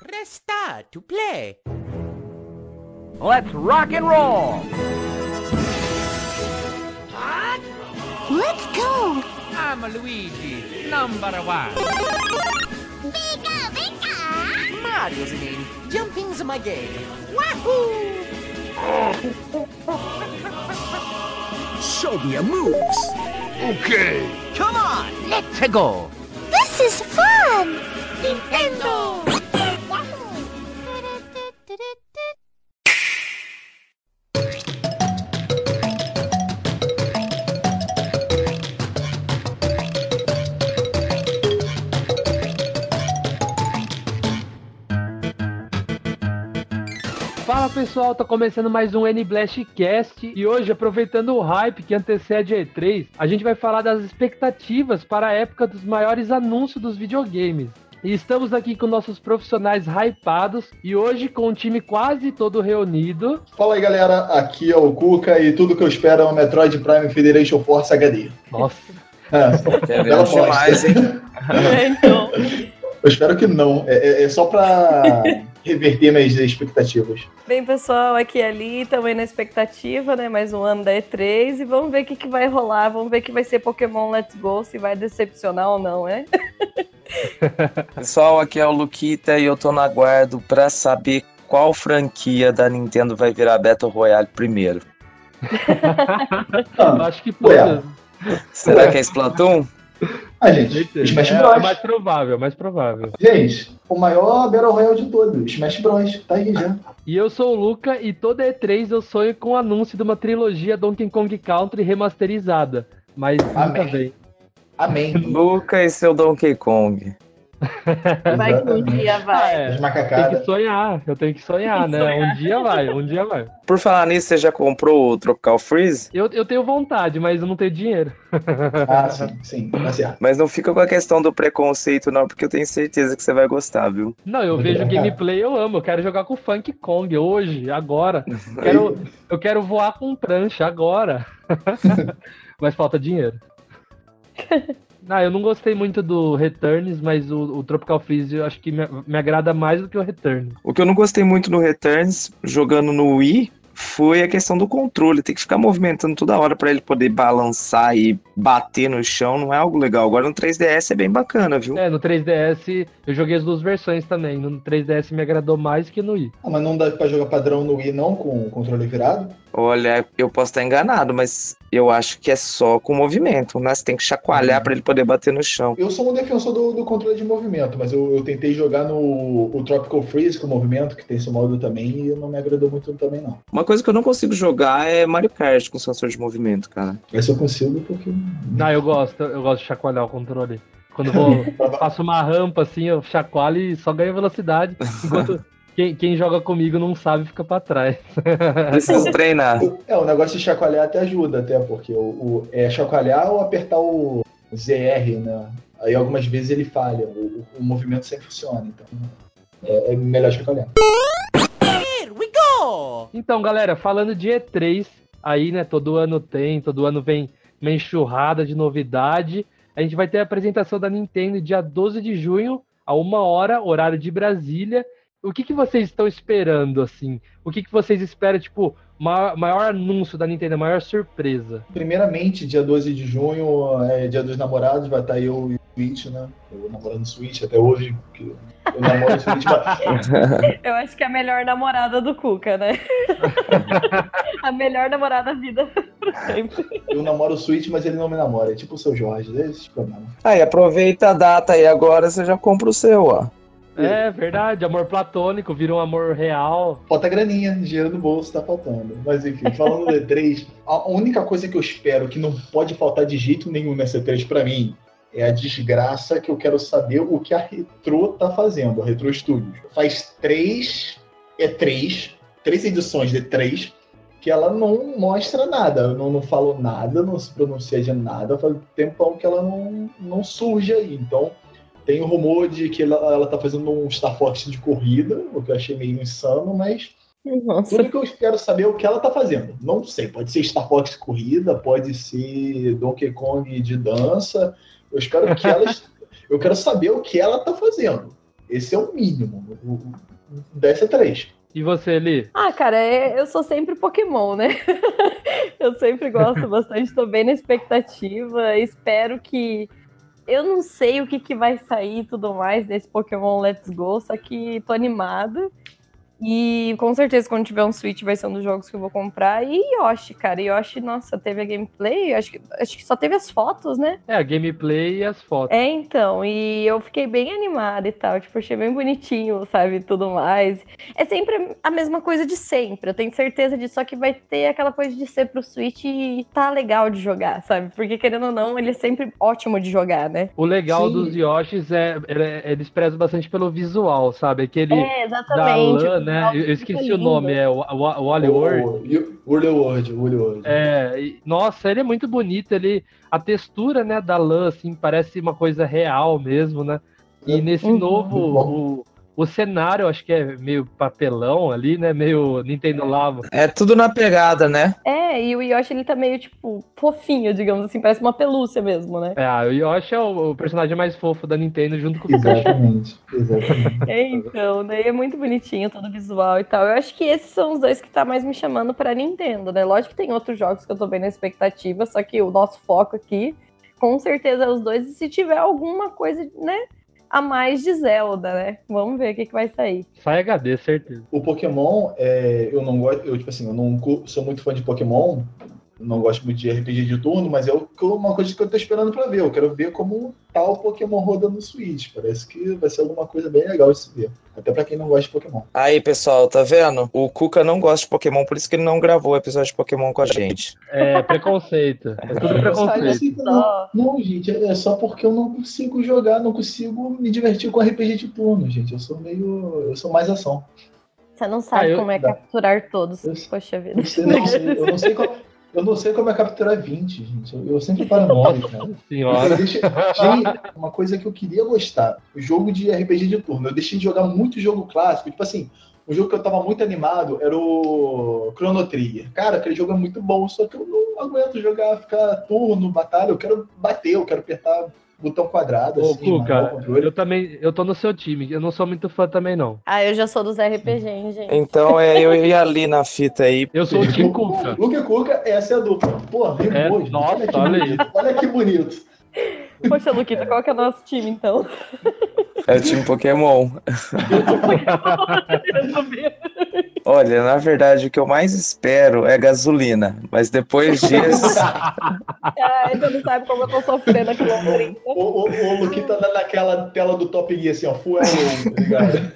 Press star to play. Let's rock and roll! Let's go! I'm Luigi, number one. Bigga, bigga! Mario's name. Jumping's my game. Wahoo! Show me your moves. Okay. Come on, let's go. This is fun! Nintendo! Pessoal, tá começando mais um N-Blast Cast e hoje, aproveitando o hype que antecede a E3, a gente vai falar das expectativas para a época dos maiores anúncios dos videogames. E estamos aqui com nossos profissionais hypados e hoje com o time quase todo reunido. Fala aí galera, aqui é o Cuca e tudo que eu espero é um Metroid Prime Federation Force HD. Nossa, É, bela aposta. demais, hein? então. Eu espero que não, é, é- é só pra reverter minhas expectativas. Bem, pessoal, aqui é ali, também na expectativa, né? Mais um ano da E3 e vamos ver o que, que vai rolar. Vamos ver o que vai ser Pokémon Let's Go, se vai decepcionar ou não, né? Pessoal, aqui é o Luquita e eu tô no aguardo pra saber qual franquia da Nintendo vai virar Battle Royale primeiro. eu Ah, acho que todas. Será que é Splatoon? Ah, gente, Smash É, Bros. é mais provável, é mais provável. Gente, o maior Battle Royale de todos, Smash Bros. Tá aí já. E eu sou o Luca e toda E3 eu sonho com o anúncio de uma trilogia Donkey Kong Country remasterizada. Mas nunca Amém. vem. Amém. Luca e seu Donkey Kong. Vai que um dia Ah, vai. é. As Tem que sonhar, eu tenho que sonhar, Tem que né? sonhar. Um dia vai, um dia vai. Por falar nisso, você já comprou o Tropical Freeze? Eu, eu tenho vontade, mas eu não tenho dinheiro. Ah, sim, sim, tá certo. Mas não fica com a questão do preconceito, não, porque eu tenho certeza que você vai gostar, viu? Não, eu vejo gameplay, eu amo. Eu quero jogar com Funk Kong hoje, agora. Quero, eu quero voar com prancha agora. mas falta dinheiro. Não, eu não gostei muito do Returns, mas o, o Tropical Freeze eu acho que me, me agrada mais do que o Return. O que eu não gostei muito no Returns, jogando no Wii, foi a questão do controle. Tem que ficar movimentando toda hora pra ele poder balançar e bater no chão, não é algo legal. Agora no 3DS é bem bacana, viu? É, no 3DS eu joguei as duas versões também. No 3DS me agradou mais que no Wii. Ah, mas não dá pra jogar padrão no Wii não, com o controle virado? Olha, eu posso estar enganado, mas eu acho que é só com movimento, né? Você tem que chacoalhar pra ele poder bater no chão. Eu sou um defensor do, do controle de movimento, mas eu, eu tentei jogar no o Tropical Freeze com movimento, que tem esse modo também, e não me agradou muito também, não. Uma coisa que eu não consigo jogar é Mario Kart com sensor de movimento, cara. Esse eu consigo porque. Não, eu gosto, eu gosto de chacoalhar o controle. Quando eu vou, faço uma rampa assim, eu chacoalho e só ganho velocidade. Enquanto quem, quem joga comigo não sabe fica pra trás. Preciso treinar. É, o negócio de chacoalhar até ajuda, até, porque o, o- é chacoalhar ou apertar o ZR, né? Aí algumas vezes ele falha, o, o movimento sempre funciona, então é, é melhor chacoalhar. Here we go! Então, galera, falando de E3, aí, né, todo ano tem, todo ano vem uma enxurrada de novidade. A gente vai ter a apresentação da Nintendo dia 12 de junho, a uma hora, horário de Brasília. O que, que vocês estão esperando, assim? O que, que vocês esperam, tipo, maior, maior anúncio da Nintendo, a maior surpresa? Primeiramente, dia 12 de junho, é dia dos namorados, vai estar eu e o Switch, né? Eu namorando o Switch até hoje, porque eu namoro o Switch, mas Eu acho que é a melhor namorada do Cuca, né? a melhor namorada da vida sempre. eu namoro o Switch, mas ele não me namora. É tipo o seu Jorge, é esse problema. Aí, aproveita a data aí agora, você já compra o seu, ó. É verdade, amor platônico, vira um amor real. Falta graninha, dinheiro no bolso tá faltando. Mas enfim, falando do E3, a única coisa que eu espero que não pode faltar de jeito nenhum nessa E3 pra mim é a desgraça que eu quero saber o que a Retro tá fazendo, a Retro Studios. Faz três E3, três edições de E3, que ela não mostra nada, não, não falou nada, não se pronuncia de nada, faz tempão que ela não, não surge aí. Então, tem o rumor de que ela, ela tá fazendo um Star Fox de corrida, o que eu achei meio insano, mas Nossa. tudo que eu quero saber é o que ela tá fazendo. Não sei, pode ser Star Fox de corrida, pode ser Donkey Kong de dança. Eu espero que ela. eu quero saber o que ela tá fazendo. Esse é o mínimo. Dessa três. E você, Eli? Ah, cara, é- eu sou sempre Pokémon, né? eu sempre gosto bastante, tô bem na expectativa. Espero que. Eu não sei o que, que vai sair e tudo mais desse Pokémon Let's Go, só que tô animada. E com certeza, quando tiver um Switch, vai ser um dos jogos que eu vou comprar. E Yoshi, cara. Yoshi, nossa, teve a gameplay, acho que, acho que só teve as fotos, né? É, a gameplay e as fotos. É, então, e eu fiquei bem animada e tal, tipo, achei bem bonitinho, sabe, tudo mais. É sempre a mesma coisa de sempre, eu tenho certeza disso, só que vai ter aquela coisa de ser pro Switch e tá legal de jogar, sabe? Porque, querendo ou não, ele é sempre ótimo de jogar, né? O legal Sim. dos Yoshis é, é- eles prezam bastante pelo visual, sabe? Aquele É, da exatamente. lã, o né? Eu, eu esqueci lindo. o nome, é o, o, o Wally World. O, o World World, World World. É, e- nossa, ele é muito bonito, ele a textura, né, da lã assim, parece uma coisa real mesmo, né? E nesse Uhum. novo o, o cenário, acho que é meio papelão ali, né? Meio Nintendo Lava. É tudo na pegada, né? É, e o Yoshi, ele tá meio, tipo, fofinho, digamos assim, parece uma pelúcia mesmo, né? É, ah, o Yoshi é o, o personagem mais fofo da Nintendo junto com o Pikachu. Exatamente, exatamente. É, então, né? É muito bonitinho todo o visual e tal. Eu acho que esses são os dois que tá mais me chamando pra Nintendo, né? Lógico que tem outros jogos que eu tô bem na expectativa, só que o nosso foco aqui, com certeza, é os dois. E se tiver alguma coisa, né? A mais de Zelda, né? Vamos ver o que, que vai sair. Sai HD, certeza. O Pokémon, é, eu não gosto, eu, tipo assim, eu não sou muito fã de Pokémon, não gosto muito de RPG de turno, mas é uma coisa que eu tô esperando pra ver. Eu quero ver como tá o Pokémon rodando no Switch. Parece que vai ser alguma coisa bem legal de se ver. Até pra quem não gosta de Pokémon. Aí, pessoal, tá vendo? O Cuca não gosta de Pokémon, por isso que ele não gravou o episódio de Pokémon com a gente. É preconceito. É tudo preconceito. não, não, gente, é só porque eu não consigo jogar, não consigo me divertir com RPG de turno, gente. Eu sou meio. Eu sou mais ação. Você não sabe Ah, eu- como é capturar todos. Eu- Poxa vida. Eu, sei, não sei- eu não sei como. Eu não sei como é capturar 20, gente. Eu, sempre paro nove, cara. Senhora. Deixei- gente, uma coisa que eu queria gostar, o jogo de RPG de turno. Eu deixei de jogar muito jogo clássico. Tipo assim, um jogo que eu tava muito animado era o Chrono Trigger. Cara, aquele jogo é muito bom, só que eu não aguento jogar, ficar turno, batalha. Eu quero bater, eu quero apertar botão quadrado, Ô, assim, Cuca, controle. eu também, eu tô no seu time. Eu não sou muito fã também, não. Ah, eu já sou dos RPG, hein, gente? Então é eu e ali na fita aí. Eu sou o Tim Cuca. Luca e Cuca, essa é a dupla. Pô, rimou, É, nossa, olha que olha bonito. Olha que bonito. Poxa, Luquita, qual que é o nosso time, então? É o time Pokémon. Olha, na verdade, o que eu mais espero é gasolina. Mas depois disso. Ai, você não sabe como eu tô sofrendo aqui no 30. O, o, o Luquita tá naquela tela do Top Gear, assim, ó, full low, tá ligado?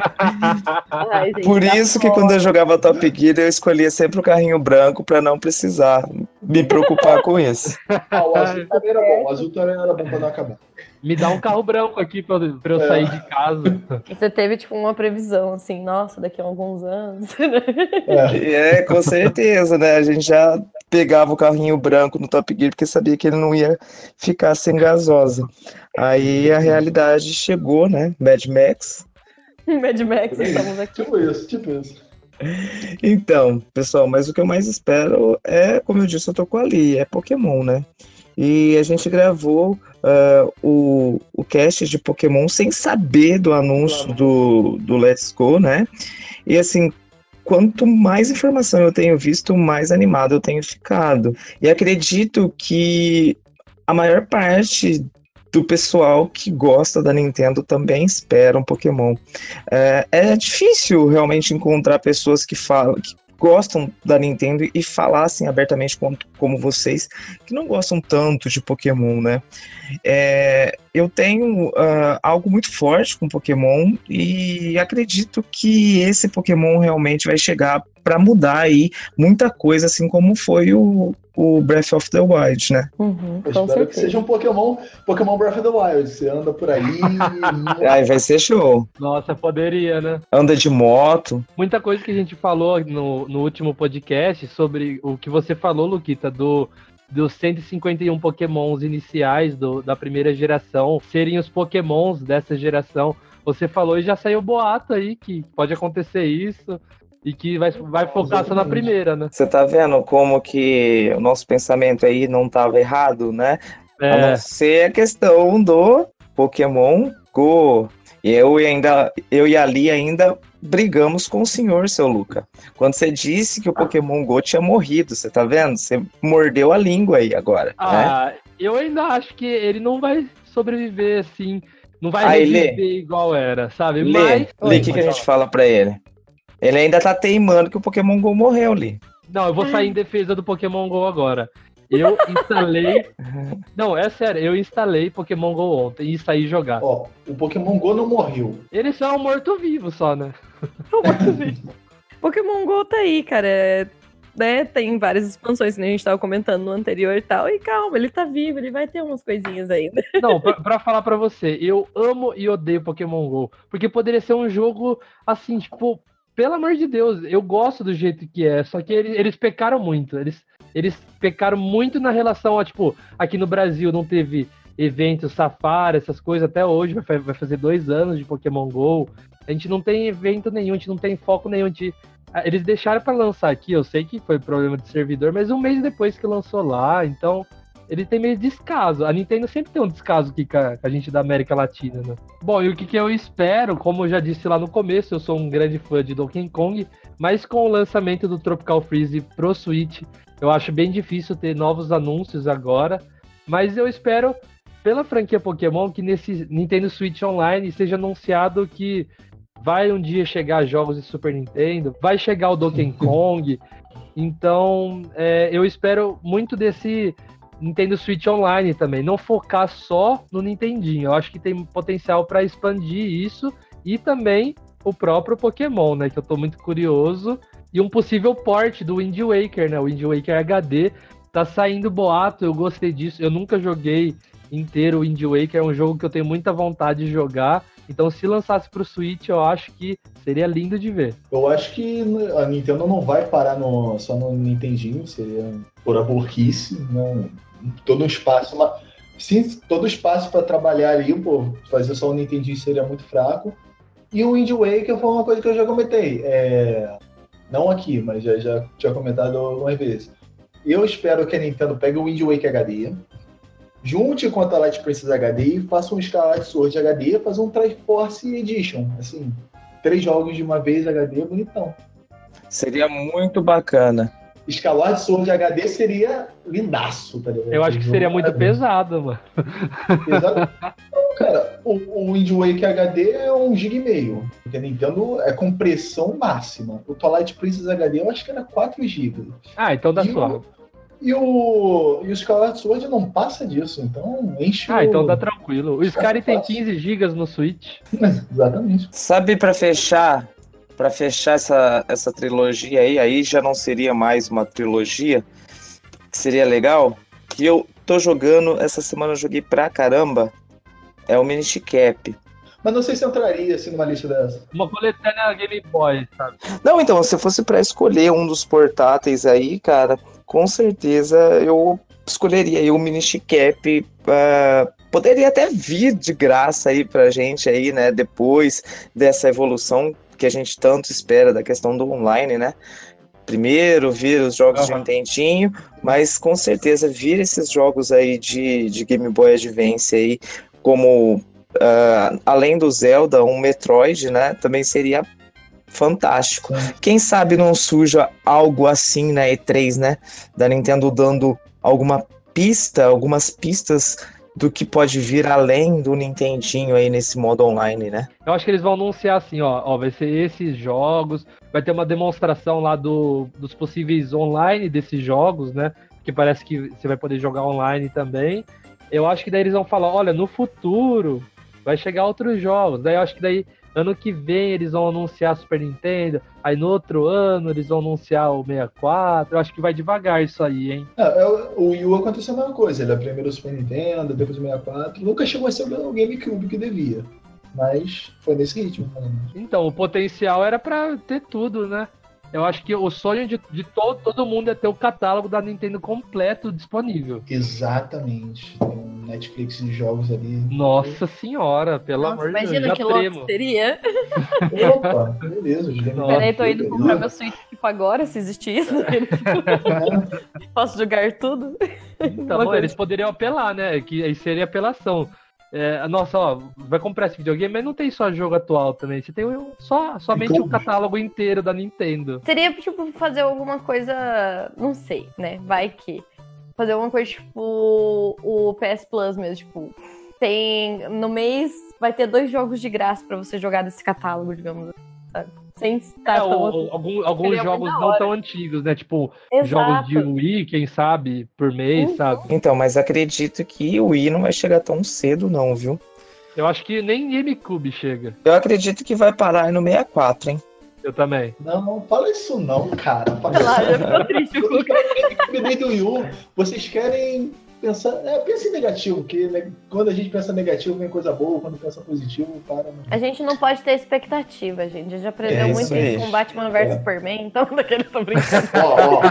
Ai, gente, Por tá isso que quando eu jogava Top Gear, eu escolhia sempre o carrinho branco pra não precisar me preocupar com isso. Ah, o azul também era bom, o azul também era bom pra não acabar. Me dá um carro branco aqui pra, eu- pra eu É. sair de casa. Você teve, tipo, uma previsão, assim, nossa, daqui a alguns anos. É. É, com certeza, né? A gente já pegava o carrinho branco no Top Gear porque sabia que ele não ia ficar sem gasosa. Aí a realidade chegou, né? Mad Max. Mad Max, estamos aqui. Tipo isso, tipo isso. Então, pessoal, mas o que eu mais espero é, como eu disse, eu tô com ali, é Pokémon, né? E a gente gravou ah, o, o cast de Pokémon sem saber do anúncio do, do Let's Go, né? E assim, quanto mais informação eu tenho visto, mais animado eu tenho ficado. E acredito que a maior parte do pessoal que gosta da Nintendo também espera um Pokémon. É, é difícil realmente encontrar pessoas que falam, que gostam da Nintendo e falassem abertamente como, como vocês, que não gostam tanto de Pokémon, né? É, eu tenho ah, algo muito forte com Pokémon e acredito que esse Pokémon realmente vai chegar para mudar aí muita coisa, assim como foi o, o Breath of the Wild, né? Uhum, Eu espero que certeza. seja um Pokémon, Pokémon Breath of the Wild. Você anda por aí. Aí vai ser show. Nossa, poderia, né? Anda de moto. Muita coisa que a gente falou no, no último podcast sobre o que você falou, Luquita, do dos 151 pokémons iniciais do, da primeira geração serem os pokémons dessa geração. Você falou e já saiu boato aí que pode acontecer isso e que vai, vai focar só na primeira, né? Você tá vendo como que o nosso pensamento aí não estava errado, né? A É, não ser a questão do Pokémon Go. Eu e ainda, eu e a Li ainda brigamos com o senhor, seu Luca. Quando você disse que o Pokémon Go tinha morrido, você tá vendo? Você mordeu a língua aí agora. né? Ah, eu ainda acho que ele não vai sobreviver assim. Não vai Aí, reviver Lê. igual era, sabe? Lê, Mas. Lê, o que, que a gente fala pra ele? Ele ainda tá teimando que o Pokémon Go morreu, Li. Não, eu vou sair em defesa do Pokémon GO agora. Eu instalei. Não, é sério, eu instalei Pokémon GO ontem e saí jogar. Ó, o Pokémon Go não morreu. Ele só é um morto-vivo, só, né? Pokémon GO tá aí, cara. é, Né, tem várias expansões que a gente tava comentando no anterior e tal. E calma, ele tá vivo, ele vai ter umas coisinhas ainda. Não, pra, pra falar pra você, eu amo e odeio Pokémon GO. Porque poderia ser um jogo assim, tipo, pelo amor de Deus, eu gosto do jeito que é. Só que eles, eles pecaram muito. Eles, eles pecaram muito na relação a, tipo, aqui no Brasil não teve eventos, safari, essas coisas até hoje. Vai, vai fazer dois anos de Pokémon GO. A gente não tem evento nenhum, a gente não tem foco nenhum. Ah, eles deixaram pra lançar aqui, eu sei que foi problema de servidor, mas um mês depois que lançou lá, então ele tem meio descaso. A Nintendo sempre tem um descaso aqui com a, com a gente da América Latina, né? Bom, e o que, que eu espero, como eu já disse lá no começo, eu sou um grande fã de Donkey Kong, mas com o lançamento do Tropical Freeze pro Switch, eu acho bem difícil ter novos anúncios agora, mas eu espero, pela franquia Pokémon, que nesse Nintendo Switch Online seja anunciado que vai um dia chegar jogos de Super Nintendo, vai chegar o Donkey Kong, então é, eu espero muito desse Nintendo Switch Online também. Não focar só no Nintendinho. Eu acho que tem potencial para expandir isso e também o próprio Pokémon, né? Que eu tô muito curioso. E um possível port do Wind Waker, né? O Wind Waker HD. Tá saindo boato, eu gostei disso. Eu nunca joguei inteiro o Wind Waker, é um jogo que eu tenho muita vontade de jogar. Então, se lançasse pro Switch, eu acho que seria lindo de ver. Eu acho que a Nintendo não vai parar no, só no Nintendinho, seria por aborquice, né? Todo um espaço, uma, sim, todo espaço para trabalhar ali, pô, fazer só o Nintendinho seria muito fraco. E o Wind Waker foi uma coisa que eu já comentei, é, não aqui, mas já, já tinha comentado algumas vezes. Eu espero que a Nintendo pegue o Wind Waker HD, junte com a Twilight Princess HD e faça um Scarlet Sword HD, faça um Triforce Edition, assim, três jogos de uma vez HD, bonitão. Seria muito bacana. Escalar Sword HD seria lindaço, tá ligado? Eu acho que seria muito pesado, mano. Pesado. Não, cara, o, o Wind Waker HD é um GB e meio. Porque a Nintendo é compressão máxima. O Twilight Princess HD eu acho que era 4 GB. Ah, então dá E o- suave. E o, e o Scarlet Sword não passa disso, então enche Ah, o... então tá tranquilo. O Sky tem fácil. 15 GB no Switch. Exatamente. Sabe, pra fechar, para fechar essa, essa trilogia aí, aí já não seria mais uma trilogia, que seria legal, que eu tô jogando, essa semana eu joguei pra caramba, é o Minish Cap. Mas não sei se entraria assim numa lista dessa. Uma coletânea Game Boy, sabe? Não, então, se fosse pra escolher um dos portáteis aí, cara, com certeza eu escolheria aí o Minish Cap. ah, poderia até vir de graça aí pra gente aí, né, depois dessa evolução que a gente tanto espera da questão do online, né? Primeiro vir os jogos de Aham. Nintendinho, mas com certeza vir esses jogos aí de, de Game Boy Advance aí, como ah, além do Zelda, um Metroid, né? Também seria fantástico. Quem sabe não surja algo assim na E3, né? Da Nintendo dando alguma pista, algumas pistas do que pode vir além do Nintendinho aí nesse modo online, né? Eu acho que eles vão anunciar assim, ó, ó, vai ser esses jogos, vai ter uma demonstração lá do, dos possíveis online desses jogos, né? Que parece que você vai poder jogar online também. Eu acho que daí eles vão falar, olha, no futuro vai chegar outros jogos. Daí eu acho que daí ano que vem eles vão anunciar Super Nintendo, aí no outro ano eles vão anunciar o 64. Eu acho que vai devagar isso aí, hein? É, é, o Wii U aconteceu a mesma coisa. Ele é primeiro o Super Nintendo, depois o 64. Nunca chegou a ser o GameCube que devia. Mas foi nesse ritmo. Então, o potencial era pra ter tudo, né? Eu acho que o sonho de, de to- todo mundo é ter o catálogo da Nintendo completo disponível. Exatamente. Tem Netflix de jogos ali. Nossa senhora, pelo Nossa, amor de Deus, imagina que louco seria. Opa, beleza. Nossa. Peraí, tô indo Beleza. comprar meu Switch tipo agora, se existir isso. Posso jogar tudo? Então, Uma coisa- eles poderiam apelar, né? Que aí seria apelação. É, nossa, ó, vai comprar esse videogame, mas não tem só jogo atual também. Você tem um- só, somente Então- o catálogo inteiro da Nintendo. Seria, tipo, fazer alguma coisa. Não sei, né? Vai que. Fazer alguma coisa tipo o PS Plus mesmo. Tipo, tem. No mês vai ter dois jogos de graça pra você jogar desse catálogo, digamos assim, sabe? Sem estar É, tão- o- o- algum- alguns jogos não tão antigos, né? Tipo, jogos Exato. de Wii, quem sabe, por mês, Uhum. sabe? Então, mas acredito que o Wii não vai chegar tão cedo, não, viu? Eu acho que nem GameCube chega. Eu acredito que vai parar aí no 64, hein? Eu também. Não, não fala isso não, cara. Fala isso ficou triste. do Wii U, vocês querem pensar. É, pense em negativo, porque né, quando a gente pensa negativo vem coisa boa, quando pensa positivo, para. Não. A gente não pode ter expectativa, gente. A gente já aprendeu É muito isso com Batman vs É. Superman, então daqueles tô brincando. Ó, ó.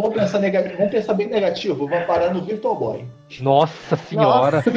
Vamos pensar, nega- vamos pensar bem negativo, vamos parar no Virtual Boy. Nossa senhora!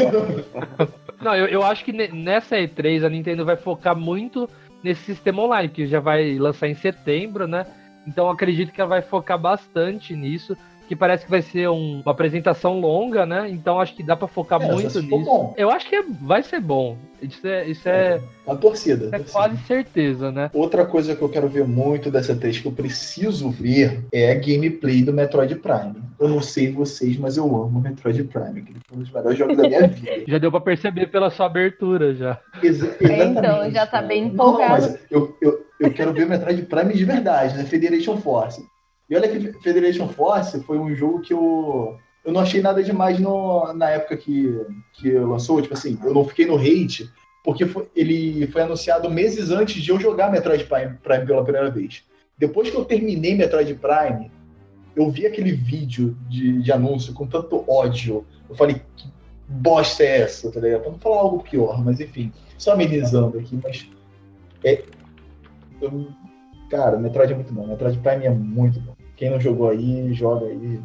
Não, eu, eu acho que ne- nessa E3 a Nintendo vai focar muito nesse sistema online, que já vai lançar em setembro, né? Então acredito que ela vai focar bastante nisso, que parece que vai ser um- uma apresentação longa, né? Então acho que dá pra focar É, muito nisso. bom. Eu acho que é- vai ser bom. Isso é, isso é, A torcida. é torcida. quase certeza, né? Outra coisa que eu quero ver muito dessa 3 que eu preciso ver é a gameplay do Metroid Prime. Eu não sei vocês, mas eu amo o Metroid Prime, que foi um dos melhores jogos da minha vida. Já deu pra perceber pela sua abertura já. Exa- Então, exatamente, já tá bem Não, empolgado. mas eu, eu, eu quero ver o Metroid Prime de verdade, né? Federation Force. E olha que Federation Force foi um jogo que eu, eu não achei nada demais no, na época que, que lançou. Tipo assim, eu não fiquei no hate, porque foi- ele foi anunciado meses antes de eu jogar Metroid Prime, Prime pela primeira vez. Depois que eu terminei Metroid Prime, eu vi aquele vídeo de, de anúncio com tanto ódio. Eu falei, que bosta é essa, tá ligado? Pra não falar algo pior, mas enfim, só amenizando aqui, mas. É, eu- cara, Metroid é muito bom. Metroid Prime é muito bom. Quem não jogou aí, joga aí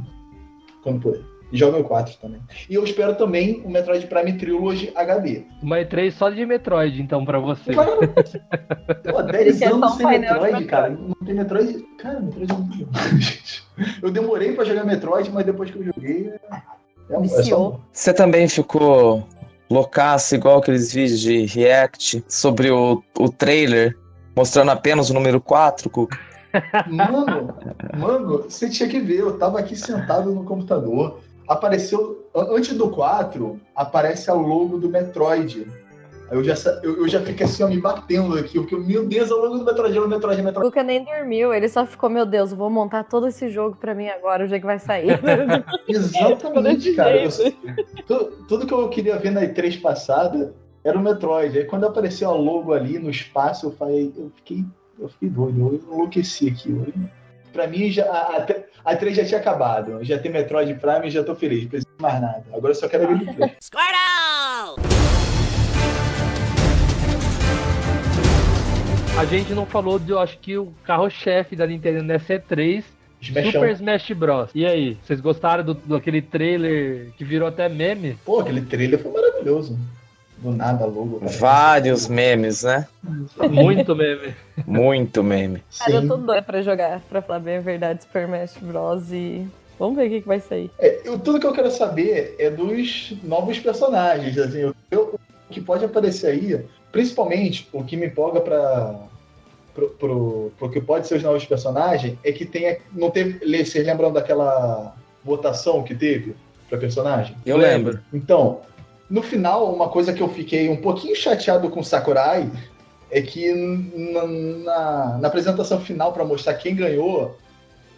quando puder. E joga o 4 também. E eu espero também o Metroid Prime Trilogy HD. Uma E3 só de Metroid, então, pra você. Claro! Pô, 10 quer só anos um sem Metroid, cara. Não tem Metroid. Cara, Metroid é muito. Eu demorei pra jogar Metroid, mas depois que eu joguei. É, é, é só. Você também ficou loucaço, igual aqueles vídeos de react sobre o, o trailer, mostrando apenas o número 4, Cuca? Mano, mano, você tinha que ver, eu tava aqui sentado no computador, apareceu, an- antes do 4, aparece a logo do Metroid. Aí eu já, eu, eu já fiquei assim, ó, me batendo aqui, porque, meu Deus, é o logo do Metroid, é o Metroid, é o O Metroid. Luca nem dormiu, ele só ficou, meu Deus, eu vou montar todo esse jogo pra mim agora, o dia que vai sair. Exatamente, cara. Eu- jeito. tu- tudo que eu queria ver na E3 passada era o Metroid. Aí quando apareceu a logo ali no espaço, eu falei, eu fiquei, eu fiquei doido, eu enlouqueci aqui. Eu- Pra mim, já, a, a, a E3 já tinha acabado. Já tem Metroid Prime e já tô feliz. Não preciso mais nada. Agora eu só quero a gameplay. A gente não falou de, eu acho que o carro-chefe da Nintendo nessa E3, Smashão. Super Smash Bros. E aí, vocês gostaram do, daquele trailer que virou até meme? Pô, aquele trailer foi maravilhoso. Do nada, logo. cara. Vários memes, né? Muito meme. Muito meme. Cara, eu Sim. tô doida pra jogar, pra falar bem a verdade, Super Smash Bros. E vamos ver o que, que vai sair. É, eu- tudo que eu quero saber é dos novos personagens. Assim, eu, eu- o que pode aparecer aí, principalmente o que me empolga para pro, pro, pro que pode ser os novos personagens, é que tenha. Não teve. Vocês lembram daquela votação que teve para personagem? Eu lembro. Então, no final, uma coisa que eu fiquei um pouquinho chateado com o Sakurai é que na, na- na apresentação final para mostrar quem ganhou,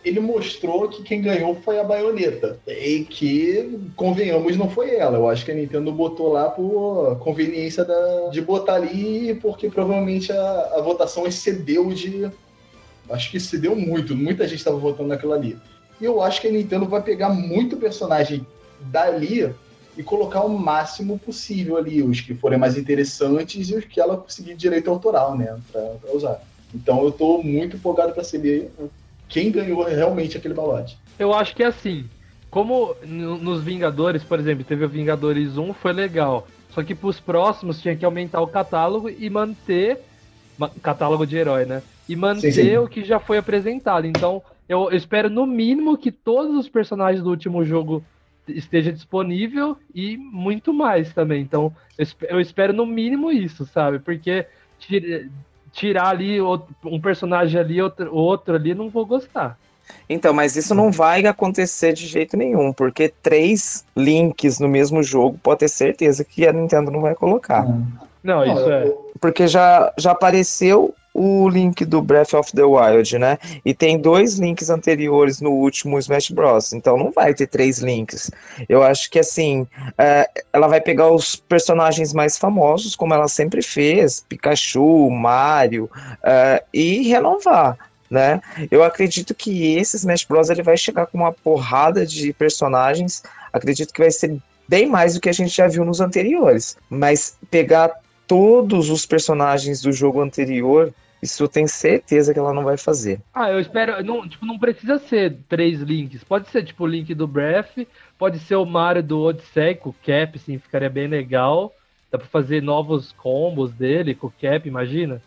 ele mostrou que quem ganhou foi a baioneta. E que, convenhamos, não foi ela. Eu acho que a Nintendo botou lá por conveniência da- de botar ali, porque provavelmente a, a votação excedeu de. Acho que excedeu muito. Muita gente estava votando naquilo ali. E eu acho que a Nintendo vai pegar muito personagem dali e colocar o máximo possível ali, os que forem mais interessantes e os que ela conseguir direito autoral, né, pra, pra usar. Então eu tô muito empolgado para saber quem ganhou realmente aquele balote. Eu acho que é assim, como no- nos Vingadores, por exemplo, teve o Vingadores 1, foi legal. Só que pros próximos tinha que aumentar o catálogo e manter. ma- Catálogo de herói, né? E manter Sim, sim. o que já foi apresentado. Então, eu, eu espero no mínimo que todos os personagens do último jogo esteja disponível e muito mais também. Então, eu, esp- eu espero no mínimo isso, sabe? Porque tira- tirar ali outro- um personagem ali, outro, outro ali, não vou gostar. Então, mas isso não vai acontecer de jeito nenhum, porque três links no mesmo jogo, pode ter certeza que a Nintendo não vai colocar. Não, isso é. Porque já, já apareceu o link do Breath of the Wild, né? E tem dois links anteriores no último Smash Bros. Então não vai ter três links. Eu acho que assim, é, ela vai pegar os personagens mais famosos, como ela sempre fez, Pikachu, Mario, é, e renovar. Né? Eu acredito que esse Smash Bros. ele vai chegar com uma porrada de personagens. Acredito que vai ser bem mais do que a gente já viu nos anteriores. Mas pegar todos os personagens do jogo anterior, isso eu tenho certeza que ela não vai fazer. Ah, eu espero. Não, tipo, não precisa ser três links. Pode ser, tipo, o link do Breath, pode ser o Mario do Odyssey com o Cap, assim, ficaria bem legal. Dá pra fazer novos combos dele com o Cap, imagina?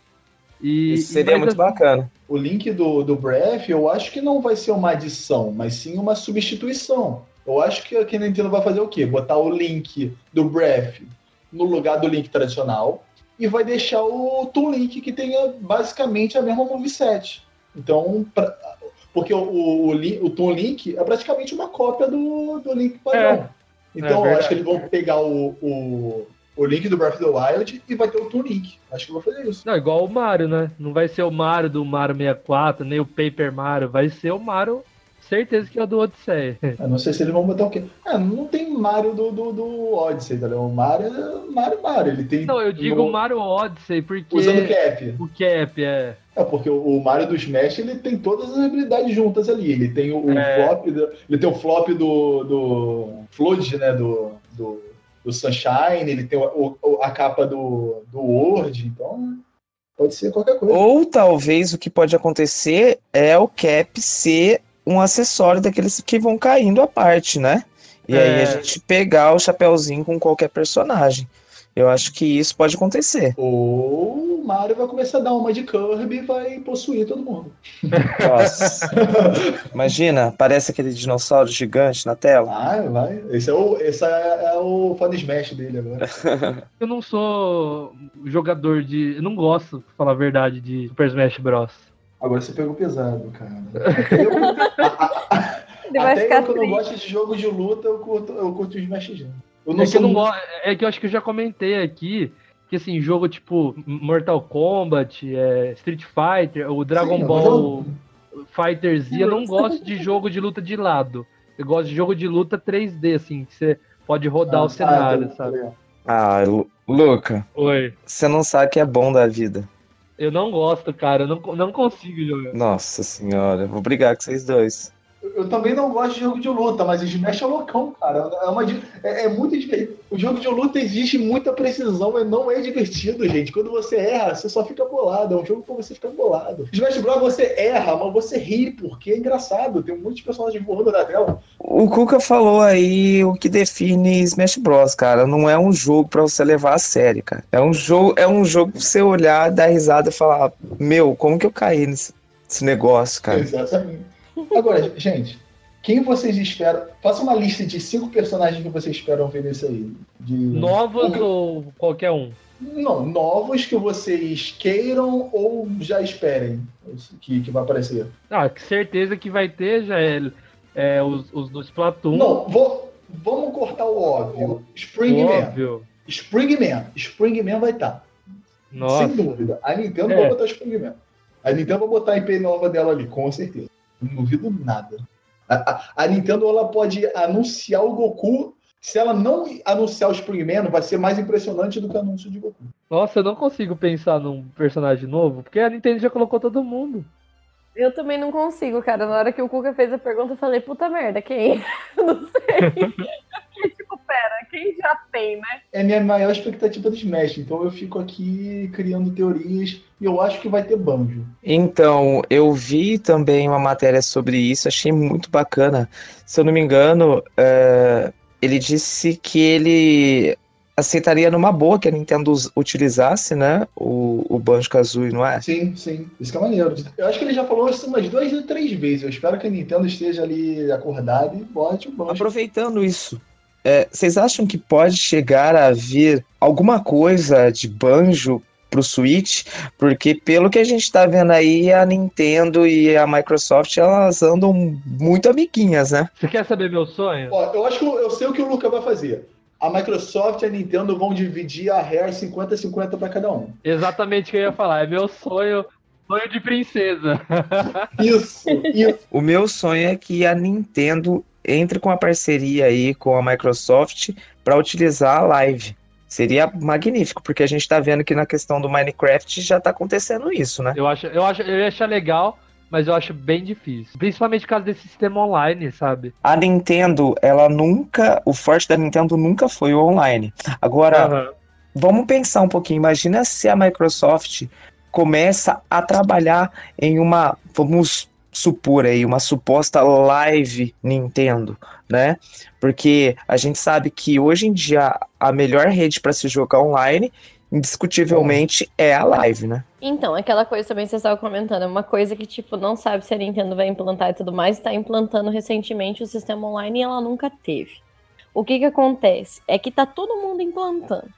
E, Isso seria muito assim, bacana. O link do, do Breath, eu acho que não vai ser uma adição, mas sim uma substituição. Eu acho que a que a Nintendo vai fazer o quê? Botar o link do Breath no lugar do link tradicional e vai deixar o Toon Link que tenha basicamente a mesma moveset. Então, pra- porque o, o, o, Toon Link é praticamente uma cópia do, do Link padrão. Então, eu verdade. acho que eles vão pegar o, o, o link do Breath of the Wild e vai ter o Toon Link. Acho que vão fazer isso. Não, igual o Mario, né? Não vai ser o Mario do Mario 64, nem o Paper Mario. Vai ser o Mario, certeza que é o do Odyssey. Eu não sei se eles vão botar o quê. Ah, não tem Mario do, do, do Odyssey, tá ligado? O Mario é Mario Mario. Ele tem. Não, eu digo no- Mario Odyssey, porque. Usando cap. O Cap, é. É, porque o, o Mario do Smash ele tem todas as habilidades juntas ali. Ele tem o, o É. flop, do, ele tem o flop do, do Flood, né? Do, do, do Sunshine, ele tem o, o- a capa do, do Word, então pode ser qualquer coisa. Ou talvez o que pode acontecer é o Cap ser um acessório daqueles que vão caindo à parte, né? E aí É. a gente pegar o chapéuzinho com qualquer personagem. Eu acho que isso pode acontecer. Ou o Mario vai começar a dar uma de Kirby e vai possuir todo mundo. Nossa. Imagina, parece aquele dinossauro gigante na tela. Ah, vai. Esse é o, esse é, é o Fan Smash dele agora. Eu não sou jogador de. Eu não gosto, pra falar a verdade, de Super Smash Bros. Agora você pegou pesado, cara. Até eu, até eu que eu não gosto de jogo de luta, eu curto, eu curto os Smash Jam. Eu não É que, eu não muito- é que eu acho que eu já comentei aqui que assim, jogo tipo Mortal Kombat, é, Street Fighter, o Dragon Sim, Ball Fighter Z, eu não gosto de jogo de luta de lado. Eu gosto de jogo de luta 3D, assim, que você pode rodar Ah, o cenário, tá sabe? ligado. Ah, Lu- Luca, Oi. você não sabe que é bom da vida. Eu não gosto, cara. Eu não, não consigo jogar. Nossa senhora, vou brigar com vocês dois. Eu, também não gosto de jogo de luta, mas Smash é loucão, cara. É, uma, é, é muito divertido. O jogo de luta exige muita precisão, mas não é divertido, gente. Quando você erra, você só fica bolado. É um jogo pra você ficar bolado. Smash Bros. você erra, mas você ri, porque é engraçado. Tem muitos personagens voando na tela. O Cuca falou aí o que define Smash Bros, cara. Não é um jogo pra você levar a sério, cara. É um jogo, é um jogo pra você olhar, dar risada e falar: Meu, como que eu caí nesse, nesse negócio, cara? Exatamente. Agora, gente, quem vocês esperam? Faça uma lista de cinco personagens que vocês esperam ver nesse aí. De... Novos Ou- ou qualquer um? Não, novos que vocês queiram ou já esperem que, que vai aparecer. Ah, que certeza que vai ter já é, é, os, os do Splatoon. Não, vou, vamos cortar o óbvio. Spring Man. óbvio. Spring Man. Spring Man vai estar. Nossa. Sem dúvida. A Nintendo É. vai botar Spring Man. A Nintendo vai botar a IP nova dela ali, com certeza. Não duvido nada. A, a- a Nintendo ela pode anunciar o Goku. Se ela não anunciar o Spring Man, vai ser mais impressionante do que o anúncio de Goku. Nossa, eu não consigo pensar num personagem novo, porque a Nintendo já colocou todo mundo. Eu também não consigo, cara. Na hora que o Cuca fez a pergunta, eu falei, puta merda, quem? Eu não sei. Tipo, pera, quem já tem, né? É minha maior expectativa do Smash. Então eu fico aqui criando teorias e eu acho que vai ter Banjo. Então, eu vi também uma matéria sobre isso, achei muito bacana. Se eu não me engano, é, ele disse que ele aceitaria numa boa que a Nintendo utilizasse, né? O, o Banjo-Kazooie, não é? Sim, sim. Isso que é maneiro. Eu acho que ele já falou isso umas duas ou três vezes. Eu espero que a Nintendo esteja ali acordada e bote o banjo. Aproveitando isso, é, vocês acham que pode chegar a vir alguma coisa de banjo pro Switch? Porque pelo que a gente tá vendo aí, a Nintendo e a Microsoft, elas andam muito amiguinhas, né? Você quer saber meu sonho? Ó, eu acho que eu, eu sei o que o Luca vai fazer. A Microsoft e a Nintendo vão dividir a Rare 50-50 para cada um. Exatamente o que eu ia falar. É meu sonho, sonho de princesa. Isso, isso. O meu sonho é que a Nintendo entre com a parceria aí com a Microsoft para utilizar a Live. Seria magnífico, porque a gente tá vendo que na questão do Minecraft já tá acontecendo isso, né? Eu acho, eu acho, eu ia achar legal, mas eu acho bem difícil. Principalmente por causa desse sistema online, sabe? A Nintendo, ela nunca, o forte da Nintendo nunca foi o online. Agora, Aham. vamos pensar um pouquinho. Imagina se a Microsoft começa a trabalhar em uma, vamos supor aí, uma suposta live Nintendo, né? Porque a gente sabe que hoje em dia a melhor rede para se jogar online, indiscutivelmente, é a live, né? Então, aquela coisa também que você estava comentando, é uma coisa que, tipo, não sabe se a Nintendo vai implantar e tudo mais, está implantando recentemente o sistema online e ela nunca teve. O que que acontece? É que tá todo mundo implantando.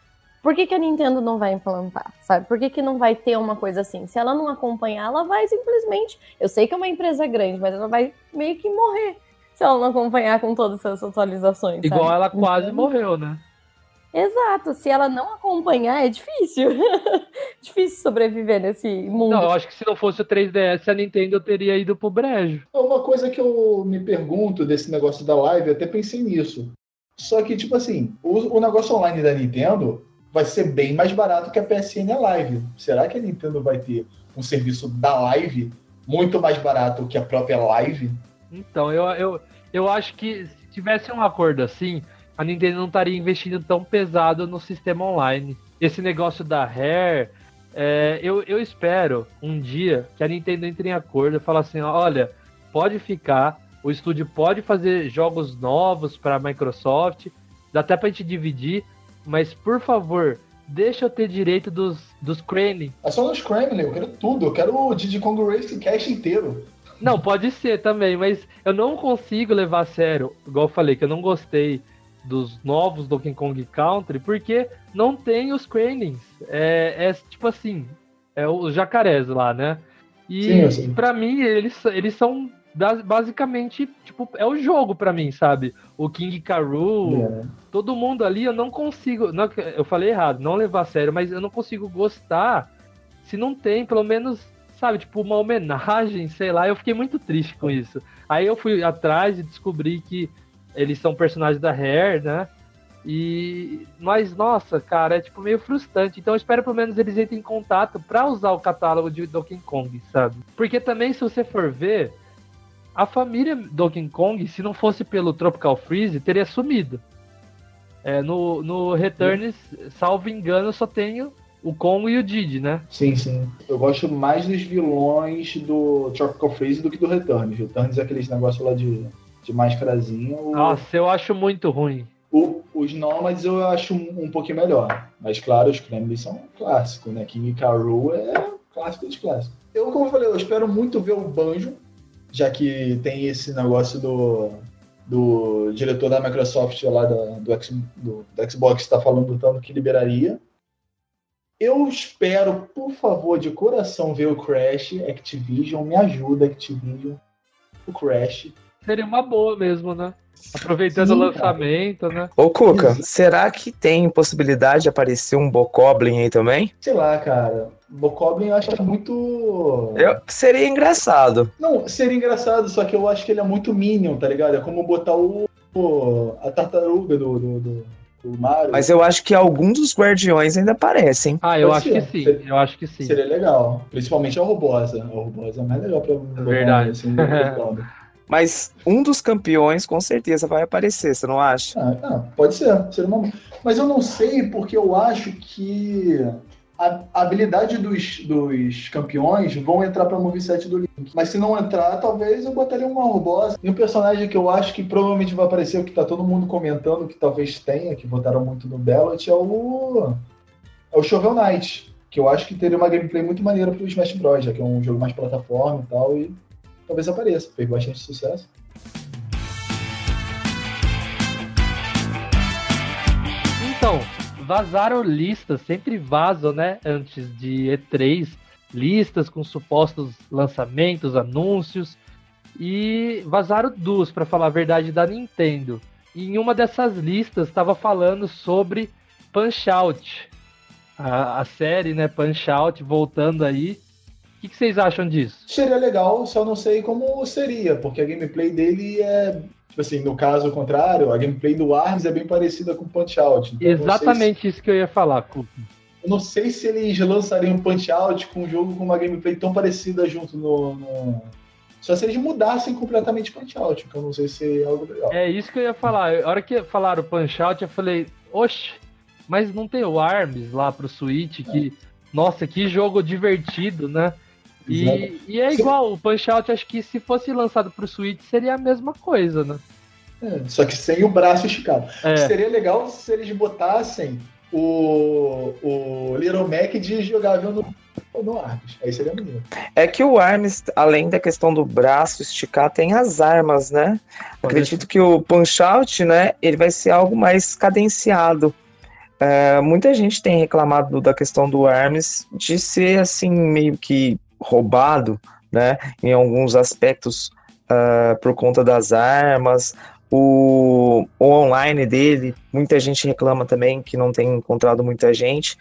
Por que, que a Nintendo não vai implantar, sabe? Por que, que não vai ter uma coisa assim? Se ela não acompanhar, ela vai simplesmente... Eu sei que é uma empresa grande, mas ela vai meio que morrer se ela não acompanhar com todas essas atualizações, Igual sabe? ela quase Então- morreu, né? Exato, se ela não acompanhar, é difícil. difícil sobreviver nesse mundo. Não, eu acho que se não fosse o 3DS, a Nintendo teria ido pro brejo. Uma coisa que eu me pergunto desse negócio da live, eu até pensei nisso. Só que, tipo assim, o, o negócio online da Nintendo vai ser bem mais barato que a PSN Live. Será que a Nintendo vai ter um serviço da live muito mais barato que a própria live? Então, eu, eu, eu acho que se tivesse um acordo assim, a Nintendo não estaria investindo tão pesado no sistema online. Esse negócio da Rare, é, eu, eu espero um dia que a Nintendo entre em acordo e fale assim: olha, pode ficar, o estúdio pode fazer jogos novos para a Microsoft, dá até pra gente dividir, mas por favor, deixa eu ter direito dos, dos Crane. É só nos Kremlin, eu quero tudo. Eu quero o Diddy Kong Race Cast inteiro. Não, pode ser também, mas eu não consigo levar a sério, igual eu falei, que eu não gostei dos novos Donkey Kong Country, porque não tem os Cranings. É, é tipo assim, é os jacarés lá, né? E Sim, pra mim, eles, eles são basicamente, tipo, é o jogo pra mim, sabe? O King Karoo, É. todo mundo ali, eu não consigo. Não, eu falei errado, não levar a sério, mas eu não consigo gostar se não tem, pelo menos, sabe, tipo, uma homenagem, sei lá. Eu fiquei muito triste com isso. Aí eu fui atrás e descobri que eles são personagens da Rare, né? E. Mas, nossa, cara, é tipo meio frustrante. Então eu espero pelo menos eles entrem em contato pra usar o catálogo de Donkey Kong, sabe? Porque também, se você for ver, a família Donkey Kong, se não fosse pelo Tropical Freeze, teria sumido. É, no, no Returns, salvo engano, só tenho o Kong e o Didi, né? Sim, sim. Eu gosto mais dos vilões do Tropical Freeze do que do Returns. Returns é aqueles negócios lá de, de máscarazinha. Nossa, eu acho muito ruim. o- os Nomads eu acho um, um pouquinho melhor. Mas claro, os Kremlins são um clássico, né? King Karoo é clássico dos clássicos. Eu, como eu falei, eu espero muito ver o Banjo, já que tem esse negócio do, do diretor da Microsoft lá da- do, X- do- do Xbox está falando tanto que liberaria. Eu espero, por favor, de coração, ver o Crash. Activision, me ajuda, Activision. O Crash. Seria uma boa mesmo, né? Aproveitando Sim, o cara. lançamento, né? Ô, Cuca, Isso. será que tem possibilidade de aparecer um Bokoblin aí também? Sei lá, cara. Bokoblin eu acho que é muito. Eu, seria engraçado. Não, seria engraçado, só que eu acho que ele é muito Minion, tá ligado? É como botar o. o- a tartaruga do, do, do. Mas eu acho que alguns dos guardiões ainda aparecem. Ah, eu Pode acho ser. que sim. Eu acho que sim. Seria legal. Principalmente a Robosa. A Robosa é mais legal pra Verdade. assim. Mas um dos campeões com certeza vai aparecer, você não acha? Ah, ah, pode ser. seria uma... Mas eu não sei porque eu acho que a, habilidade dos, dos campeões vão entrar pra moveset do Link. Mas se não entrar, talvez eu botaria uma Urbosa. E um personagem que eu acho que provavelmente vai aparecer, que tá todo mundo comentando, que talvez tenha, que votaram muito no Ballot, é o. É o Shovel Knight. Que eu acho que teria uma gameplay muito maneira pro Smash Bros, já que é um jogo mais plataforma e tal, e talvez apareça. Fez bastante sucesso. Então, vazaram listas, sempre vazam, né? Antes de E3, listas com supostos lançamentos, anúncios. E vazaram duas, para falar a verdade, da Nintendo. E em uma dessas listas estava falando sobre Punch Out. A, a, série, né? Punch Out voltando aí. O que, que vocês acham disso? Seria legal, só não sei como seria, porque a gameplay dele é Tipo assim, no caso contrário, a gameplay do Arms é bem parecida com o Punch Out. Então Exatamente se... isso que eu ia falar, Cup. Eu não sei se eles lançariam Punch Out com um jogo com uma gameplay tão parecida junto no, no... Só se eles mudassem completamente Punch Out, que eu não sei se é algo legal. É isso que eu ia falar. A hora que falaram Punch Out, eu falei, oxe, mas não tem o Arms lá pro Switch, que. É. Nossa, que jogo divertido, né? E, e, é igual, o Punch Out acho que se fosse lançado pro Switch seria a mesma coisa, né? É, só que sem o braço esticado. É. Seria legal se eles botassem o, o Little Mac de jogável no, no Arms. Aí seria bonito. É que o Arms, além da questão do braço esticar, tem as armas, né? Pode Acredito ser. que o Punch Out, né, ele vai ser algo mais cadenciado. É, muita gente tem reclamado da questão do Arms de ser assim meio que roubado, né, em alguns aspectos uh, por conta das armas, o, o, online dele, muita gente reclama também que não tem encontrado muita gente.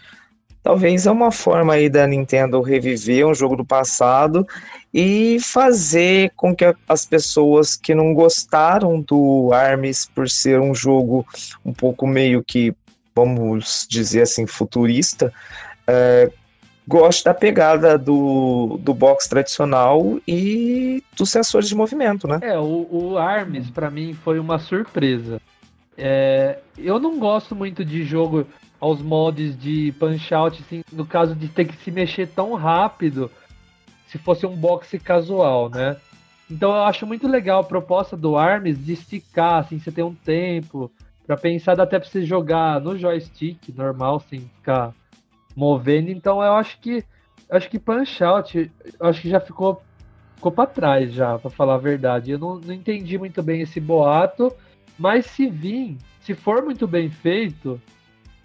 Talvez é uma forma aí da Nintendo reviver um jogo do passado e fazer com que as pessoas que não gostaram do Arms por ser um jogo um pouco meio que, vamos dizer assim, futurista, uh, gosto da pegada do, do box tradicional e dos sensores de movimento, né? É, o, o ARMS para mim foi uma surpresa. É, eu não gosto muito de jogo aos mods de punch out, assim, no caso de ter que se mexer tão rápido, se fosse um boxe casual, né? Então eu acho muito legal a proposta do ARMS de esticar, assim, você tem um tempo para pensar, dá até para você jogar no joystick normal, sem ficar movendo. Então eu acho que acho que Punch Out acho que já ficou ficou para trás já, para falar a verdade. Eu não, não, entendi muito bem esse boato, mas se vir, se for muito bem feito,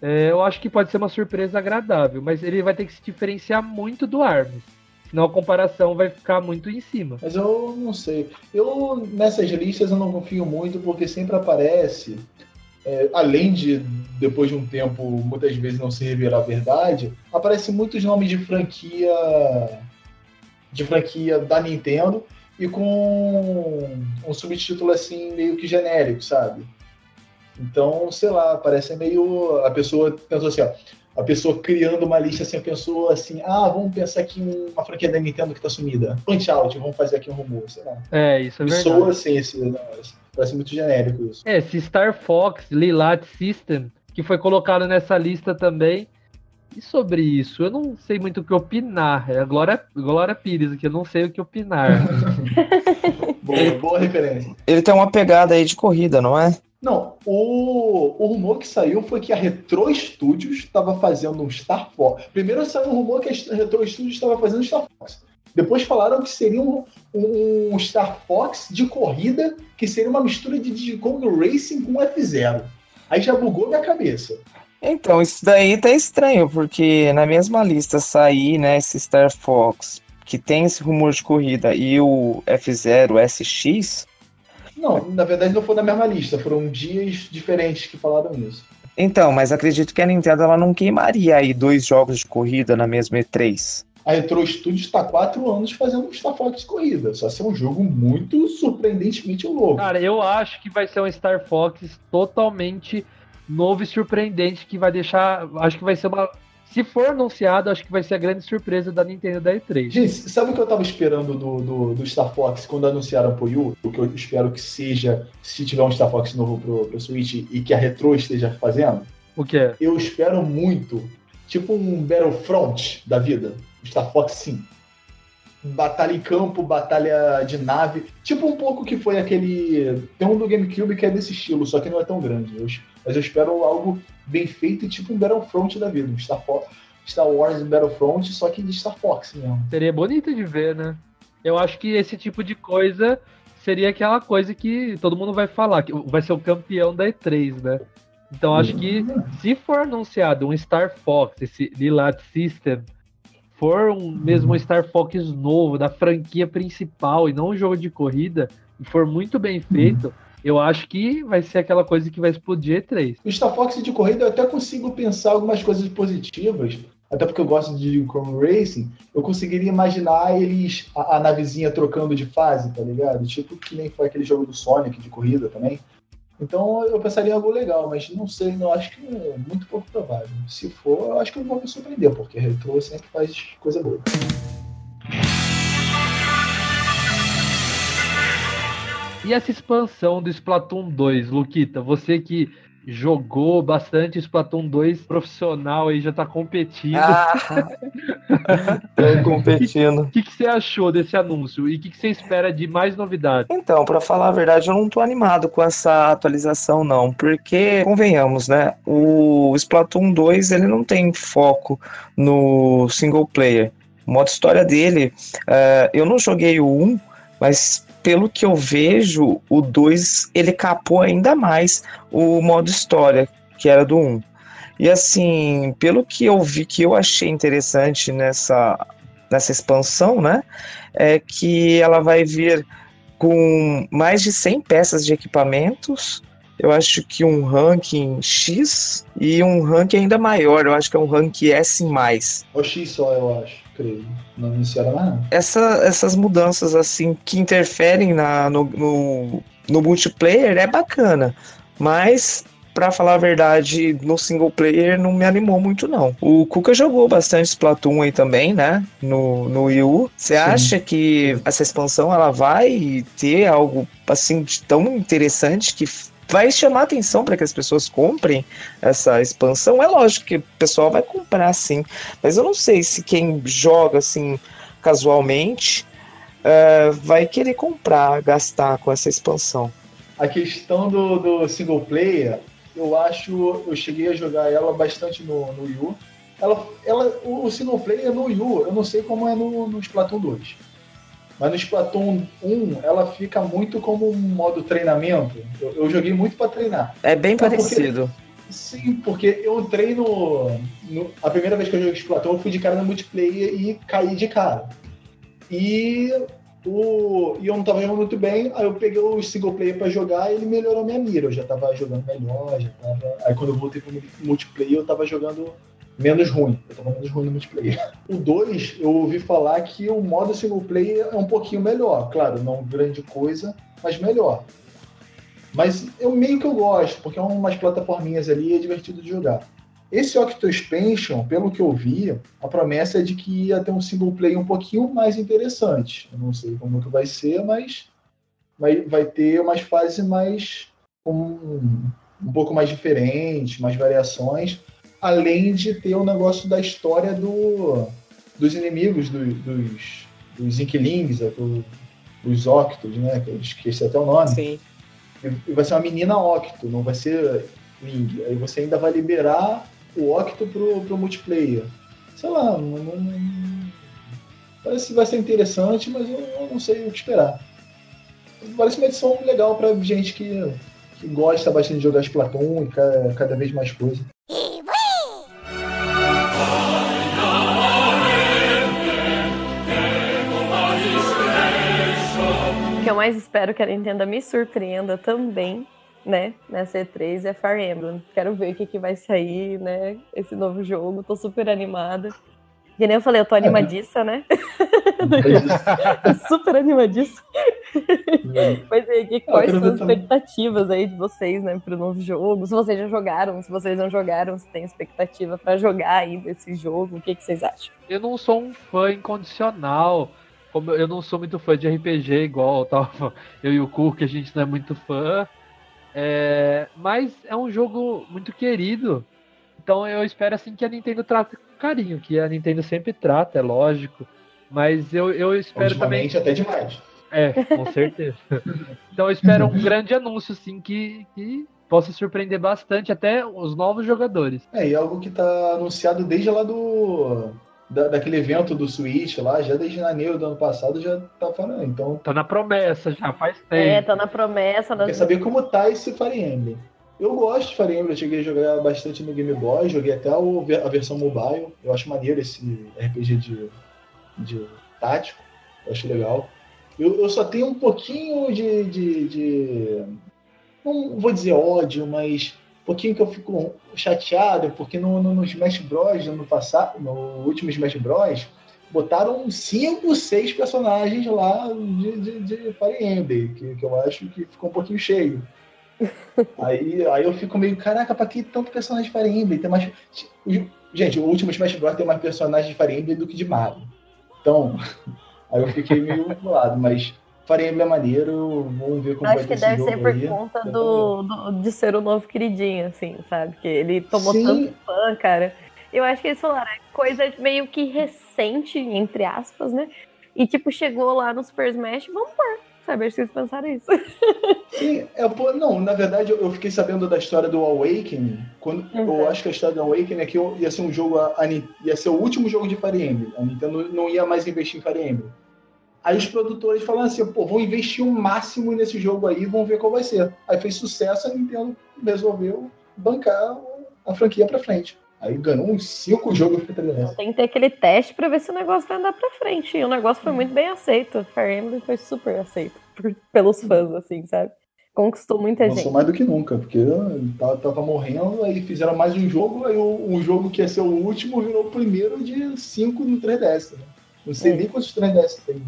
é, eu acho que pode ser uma surpresa agradável. Mas ele vai ter que se diferenciar muito do Arms. Senão a comparação vai ficar muito em cima. Mas eu não sei. Eu, nessas listas, eu não confio muito, porque sempre aparece é, além de, depois de um tempo, muitas vezes não se revelar a verdade, aparecem muitos nomes de franquia de franquia da Nintendo e com um subtítulo assim meio que genérico, sabe? Então, sei lá, parece meio a pessoa pensou assim, ó, a pessoa criando uma lista assim, pensou assim, ah, vamos pensar aqui uma franquia da Nintendo que tá sumida. Punch Out, vamos fazer aqui um rumor, sei lá. É, isso é verdade. Soa assim, esse, Parece muito genérico isso. É, esse Star Fox Lilat System, que foi colocado nessa lista também. E sobre isso, eu não sei muito o que opinar. É a Glória, Glória Pires aqui, eu não sei o que opinar. boa, boa referência. Ele tem uma pegada aí de corrida, não é? Não, o, o rumor que saiu foi que a Retro Studios estava fazendo um Star Fox. Primeiro saiu um rumor que a Retro Studios estava fazendo Star Fox. Depois falaram que seria um, um, Star Fox de corrida, que seria uma mistura de Diddy Kong Racing com F0. Aí já bugou minha cabeça. Então, isso daí tá estranho, porque na mesma lista sair, né, esse Star Fox, que tem esse rumor de corrida, e o F0 SX. Não, na verdade não foi na mesma lista, foram dias diferentes que falaram isso. Então, mas acredito que a Nintendo ela não queimaria aí dois jogos de corrida na mesma E3 a Retro Studios está quatro anos fazendo um Star Fox corrida. Só ser um jogo muito surpreendentemente louco. Cara, eu acho que vai ser um Star Fox totalmente novo e surpreendente que vai deixar. Acho que vai ser uma. Se for anunciado, acho que vai ser a grande surpresa da Nintendo da E3. Gente, sabe o que eu tava esperando do, do, do Star Fox quando anunciaram pro Yu? O que eu espero que seja, se tiver um Star Fox novo pro, pro Switch e que a Retro esteja fazendo? O que é? Eu espero muito Tipo um Battlefront da vida. Star Fox sim. Batalha em campo, batalha de nave. Tipo um pouco que foi aquele. Tem um do GameCube que é desse estilo, só que não é tão grande. Mas eu espero algo bem feito e tipo um Battlefront da vida. Um Star, Fox, Star Wars Battlefront, só que de Star Fox mesmo. Seria bonito de ver, né? Eu acho que esse tipo de coisa seria aquela coisa que todo mundo vai falar, que vai ser o campeão da E3, né? Então acho que se for anunciado um Star Fox, esse Lilat System, for um mesmo um Star Fox novo, da franquia principal e não um jogo de corrida, e for muito bem feito, eu acho que vai ser aquela coisa que vai explodir E3. O Star Fox de corrida eu até consigo pensar algumas coisas positivas, até porque eu gosto de Chrome Racing, eu conseguiria imaginar eles, a, a, navezinha trocando de fase, tá ligado? Tipo que nem foi aquele jogo do Sonic de corrida também. Então eu pensaria em algo legal, mas não sei, não acho que é muito pouco provável. Se for, eu acho que eu vou me surpreender, porque Retro sempre faz coisa boa. E essa expansão do Splatoon 2, Luquita, você que jogou bastante Splatoon 2 profissional aí, já tá competindo. Ah, tô competindo. O que, que, você achou desse anúncio e o que, que, você espera de mais novidades? Então, para falar a verdade, eu não tô animado com essa atualização, não, porque, convenhamos, né, o Splatoon 2 ele não tem foco no single player. O modo história dele, uh, eu não joguei o 1, mas pelo que eu vejo, o 2 ele capou ainda mais o modo história, que era do 1. Um. E assim, pelo que eu vi que eu achei interessante nessa, nessa expansão, né? É que ela vai vir com mais de 100 peças de equipamentos. Eu acho que um ranking X e um ranking ainda maior. Eu acho que é um ranking S. O X só, eu acho creio. Não iniciaram mais não. Essa, essas mudanças assim que interferem na, no, no, no multiplayer é bacana, mas para falar a verdade, no single player não me animou muito, não. O Kuka jogou bastante Splatoon aí também, né? No, no Wii U. Você acha que essa expansão ela vai ter algo assim tão interessante que vai chamar atenção para que as pessoas comprem essa expansão. É lógico que o pessoal vai comprar sim, mas eu não sei se quem joga assim casualmente uh, vai querer comprar, gastar com essa expansão. A questão do, do single player, eu acho, eu cheguei a jogar ela bastante no, no Wii U. Ela, ela, o single player no Wii U, eu não sei como é no, no Splatoon 2. Mas no Splatoon 1, ela fica muito como um modo treinamento. Eu, eu joguei muito para treinar. É bem parecido. Porque, sim, porque eu treino. No, a primeira vez que eu joguei Splatoon, eu fui de cara no multiplayer e caí de cara. E, o, e eu não tava jogando muito bem, aí eu peguei o single player para jogar e ele melhorou minha mira. Eu já tava jogando melhor, já tava. Aí quando eu voltei pro multiplayer, eu tava jogando menos ruim. Eu tava menos ruim no multiplayer. O 2, eu ouvi falar que o modo single player é um pouquinho melhor. Claro, não grande coisa, mas melhor. Mas eu meio que eu gosto, porque é umas plataforminhas ali é divertido de jogar. Esse Octo Expansion, pelo que eu vi, a promessa é de que ia ter um single player um pouquinho mais interessante. Eu não sei como que vai ser, mas vai, ter umas fases mais um, um pouco mais diferentes, mais variações além de ter o um negócio da história do, dos inimigos do, dos, dos Inklings, é, do, dos Octos, né? Que eu esqueci até o nome. Sim. E vai ser uma menina Octo, não vai ser Ling. Aí você ainda vai liberar o Octo pro, pro multiplayer. Sei lá, não, não, parece que vai ser interessante, mas eu, eu, não sei o que esperar. Parece uma edição legal para gente que, que gosta bastante de jogar Splatoon e cada, cada vez mais coisa. Que eu mais espero que a Nintendo me surpreenda também, né, nessa E3 é Fire Emblem. Quero ver o que, que vai sair, né, esse novo jogo. Tô super animada. Que nem eu falei, eu tô animadiça, né? super animadiça. Mas aí, que, quais são as expectativas aí de vocês, né, pro novo jogo? Se vocês já jogaram, se vocês não jogaram, se tem expectativa para jogar ainda esse jogo, o que, que vocês acham? Eu não sou um fã incondicional como eu não sou muito fã de RPG igual tava eu e o Ku, que a gente não é muito fã. É, mas é um jogo muito querido Então eu espero assim que a Nintendo trate com carinho, que a Nintendo sempre trata, é lógico. Mas eu, eu espero também. Até demais. É, com certeza. então eu espero um grande anúncio, assim, que, que possa surpreender bastante até os novos jogadores. É, e algo que tá anunciado desde lá do. Da, daquele evento do Switch lá, já desde janeiro do ano passado já tá falando. Então, Tá na promessa já faz tempo. É, tá na promessa. quer saber como tá esse Fire Emblem. Eu gosto de Fire Emblem, eu cheguei a jogar bastante no Game Boy, joguei até o- a versão mobile. Eu acho maneiro esse RPG de, de tático, eu acho legal. Eu, eu só tenho um pouquinho de, de, de- Não vou dizer ódio, mas pouquinho que eu fico chateado, porque no, no, no Smash Bros. no passado, no último Smash Bros. botaram cinco, seis personagens lá de, de, de Fire Emblem, que, que eu acho que ficou um pouquinho cheio. aí, aí eu fico meio, caraca, pra que tanto personagem de Fire Emblem? Tem mais... Gente, o último Smash Bros. tem mais personagens de Fire Emblem do que de Mario. Então, aí eu fiquei meio lado, mas Fire Emblem é maneiro, vamos ver como Acho vai que deve ser por aí. conta do, do- de ser o novo queridinho, assim, sabe? Que ele tomou Sim. tanto fã, cara. Eu acho que eles falaram, é coisa meio que recente, entre aspas, né? E tipo, chegou lá no Super Smash, vamos pôr. Sabe? Acho que eles pensaram isso. Sim, é, pô, não, na verdade eu eu fiquei sabendo da história do Awakening, quando Uhum. eu acho que a história do Awakening é que ia ser um jogo, a, a ia ser o último jogo de Fire Emblem, a Nintendo não ia mais investir em Fire Emblem. Aí os produtores falaram assim, pô, vão investir o máximo nesse jogo aí, vão ver qual vai ser. Aí fez sucesso, a Nintendo resolveu bancar a franquia pra frente. Aí ganhou uns cinco jogos pra 3DS. Tem que ter aquele teste pra ver se o negócio vai andar pra frente. E o negócio foi muito bem aceito. Fire Emblem foi super aceito por- pelos fãs, assim, sabe? Conquistou muita Lançou gente. mais do que nunca, porque tava, tava morrendo, aí fizeram mais um jogo, aí o, um jogo que ia ser o último virou o primeiro de cinco no 3DS. Né? Não sei É. nem quantos 3DS tem.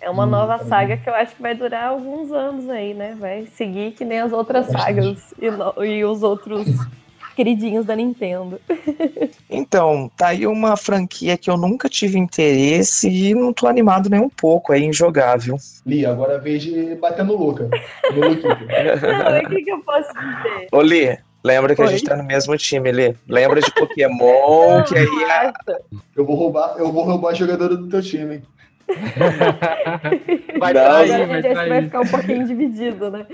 É uma Hum, nova tá saga que eu acho que vai durar alguns anos aí, né? Vai seguir que nem as outras Bastante. sagas e, no- e os outros queridinhos da Nintendo. Então, tá aí uma franquia que eu nunca tive interesse e não tô animado nem um pouco, é injogável. Li, agora a vez de bater no Luca. No Luquito. Não, e o que, que eu posso dizer? Ô, Lê, lembra que a Oi? gente tá no mesmo time, Lê. Lembra de Pokémon, que aí. Basta. Eu vou roubar, eu vou roubar a jogadora do teu time. Vai Não, a vai vai trair. ficar um pouquinho dividido, né?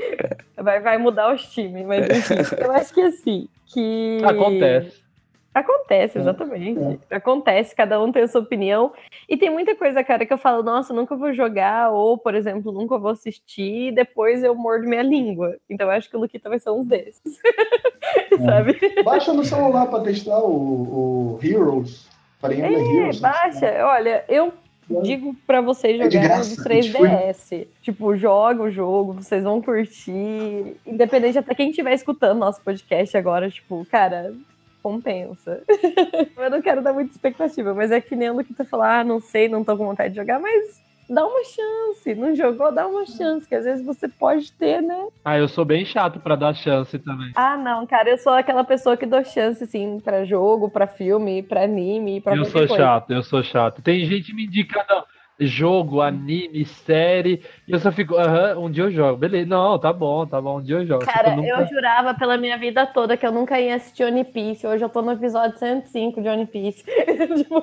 Vai, vai mudar os times, mas enfim. Eu acho que assim, que. Acontece. Acontece, exatamente. Acontece, cada um tem a sua opinião. E tem muita coisa, cara, que eu falo, nossa, nunca vou jogar, ou, por exemplo, nunca vou assistir, e depois eu mordo minha língua. Então eu acho que o Luquita vai ser um desses. Sabe? Baixa no celular pra testar o, o Heroes. Emblem É, Heroes. né? baixa. Olha, eu digo pra vocês É jogarem graça, no 3DS. Tipo, joga o jogo, vocês vão curtir. Independente até quem estiver escutando nosso podcast agora, tipo, cara, compensa. eu não quero dar muita expectativa, mas é que nem o Luquita falar, ah, não sei, não tô com vontade de jogar, mas dá uma chance. Não jogou, dá uma chance, que às vezes você pode ter, né? Ah, eu sou bem chato pra dar chance também. Ah, não, cara, eu sou aquela pessoa que dou chance, assim, pra jogo, pra filme, pra anime, pra eu sou coisa. chato, eu sou chato. Tem gente me indicando jogo, anime, série, e eu só fico, aham, um dia eu jogo. Beleza, não, tá bom, tá bom, um dia eu jogo. Que Cara, eu nunca- eu jurava pela minha vida toda que eu nunca ia assistir One Piece. Hoje eu tô no episódio 105 de One Piece. tipo,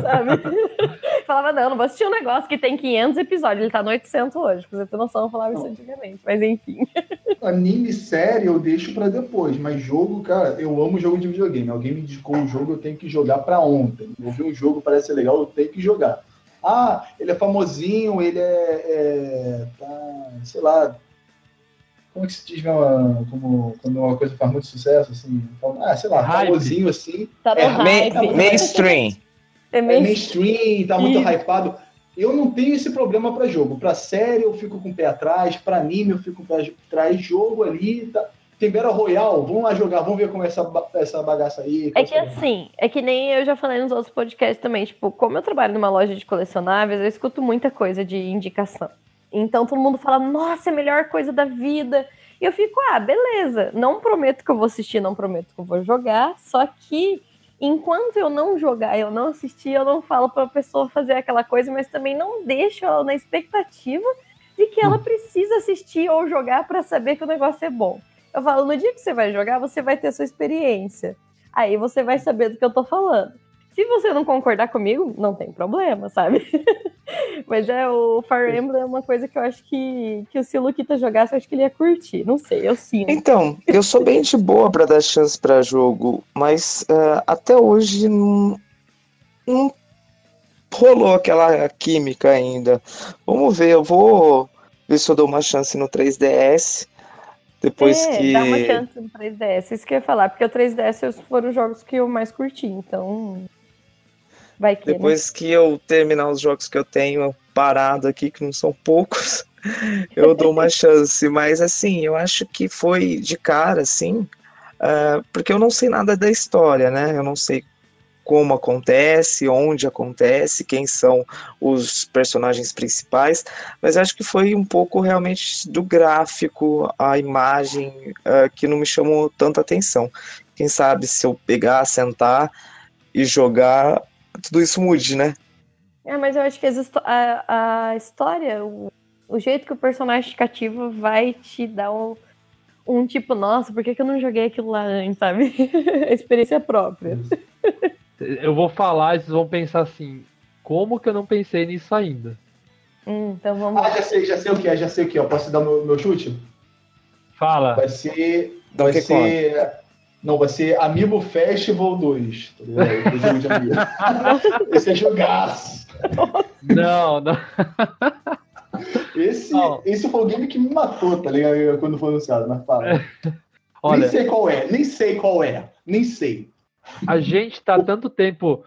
sabe? Falava, não, não vou assistir um negócio que tem 500 episódios. Ele tá no 800 hoje. Pra você ter noção, eu falava isso antigamente. Mas enfim. Anime série eu deixo pra depois, mas jogo, cara, eu amo jogo de videogame. Alguém me indicou um jogo, eu tenho que jogar pra ontem. Eu vi um jogo, parece ser legal, eu tenho que jogar. Ah, ele é famosinho, ele é. é tá, sei lá. Como é que se diz mesmo, como, quando uma coisa faz muito sucesso, assim? Ah, sei lá, Hype. famosinho assim. Tá É, hype. Ma- mainstream. É É mainstream, tá muito Isso. hypado. Eu não tenho esse problema pra jogo. Pra série eu fico com o pé atrás, pra anime eu fico com o pé atrás, jogo ali, tá. Tem Battle Royale, vamos lá jogar, vamos ver como é essa, essa bagaça aí. É que assim, é que nem eu já falei nos outros podcasts também, tipo, como eu trabalho numa loja de colecionáveis, eu escuto muita coisa de indicação. Então todo mundo fala, nossa, é a melhor coisa da vida. E eu fico, ah, beleza, não prometo que eu vou assistir, não prometo que eu vou jogar, só que enquanto eu não jogar, eu não assistir, eu não falo pra pessoa fazer aquela coisa, mas também não deixo ela na expectativa de que ela precisa assistir ou jogar pra saber que o negócio é bom. Eu falo, no dia que você vai jogar, você vai ter a sua experiência. aí você vai saber do que eu tô falando. Se você não concordar comigo, não tem problema, sabe? Mas é o Fire Emblem é uma coisa que eu acho que, que se o Luquita jogasse, eu acho que ele ia curtir. Não sei, eu sinto. Então, eu sou bem de boa pra dar chance pra jogo, mas uh, até hoje não, não rolou aquela química ainda. Vamos ver, eu vou ver se eu dou uma chance no 3DS. Depois é, que. Dá uma chance no 3DS, isso que eu ia falar, porque o 3DS foram os jogos que eu mais curti, então. Vai que. Depois né? que eu terminar os jogos que eu tenho parado aqui, que não são poucos, eu dou uma chance. Mas assim, eu acho que foi de cara, assim, uh, porque eu não sei nada da história, né? Eu não sei como acontece, onde acontece, quem são os personagens principais, mas acho que foi um pouco realmente do gráfico, a imagem uh, que não me chamou tanta atenção. Quem sabe se eu pegar, sentar e jogar, tudo isso mude, né? É, mas eu acho que a, a história, o, o, jeito que o personagem cativa vai te dar um, um tipo, nossa, por que, que eu não joguei aquilo lá antes, sabe? a experiência própria. Eu vou falar e vocês vão pensar assim: como que eu não pensei nisso ainda? Hum, então vamos Ah, já sei, já sei o que é, já sei o que é. Eu posso dar meu, meu chute? Fala. Vai ser. Vai ser. Não, vai ser Amiibo Festival 2. Tá Esse é jogaço. Não, não. Esse, não. esse foi o game que me matou, tá ligado? Quando foi anunciado, mas fala. Olha, nem sei qual é, nem sei qual é, nem sei. A gente está tanto tempo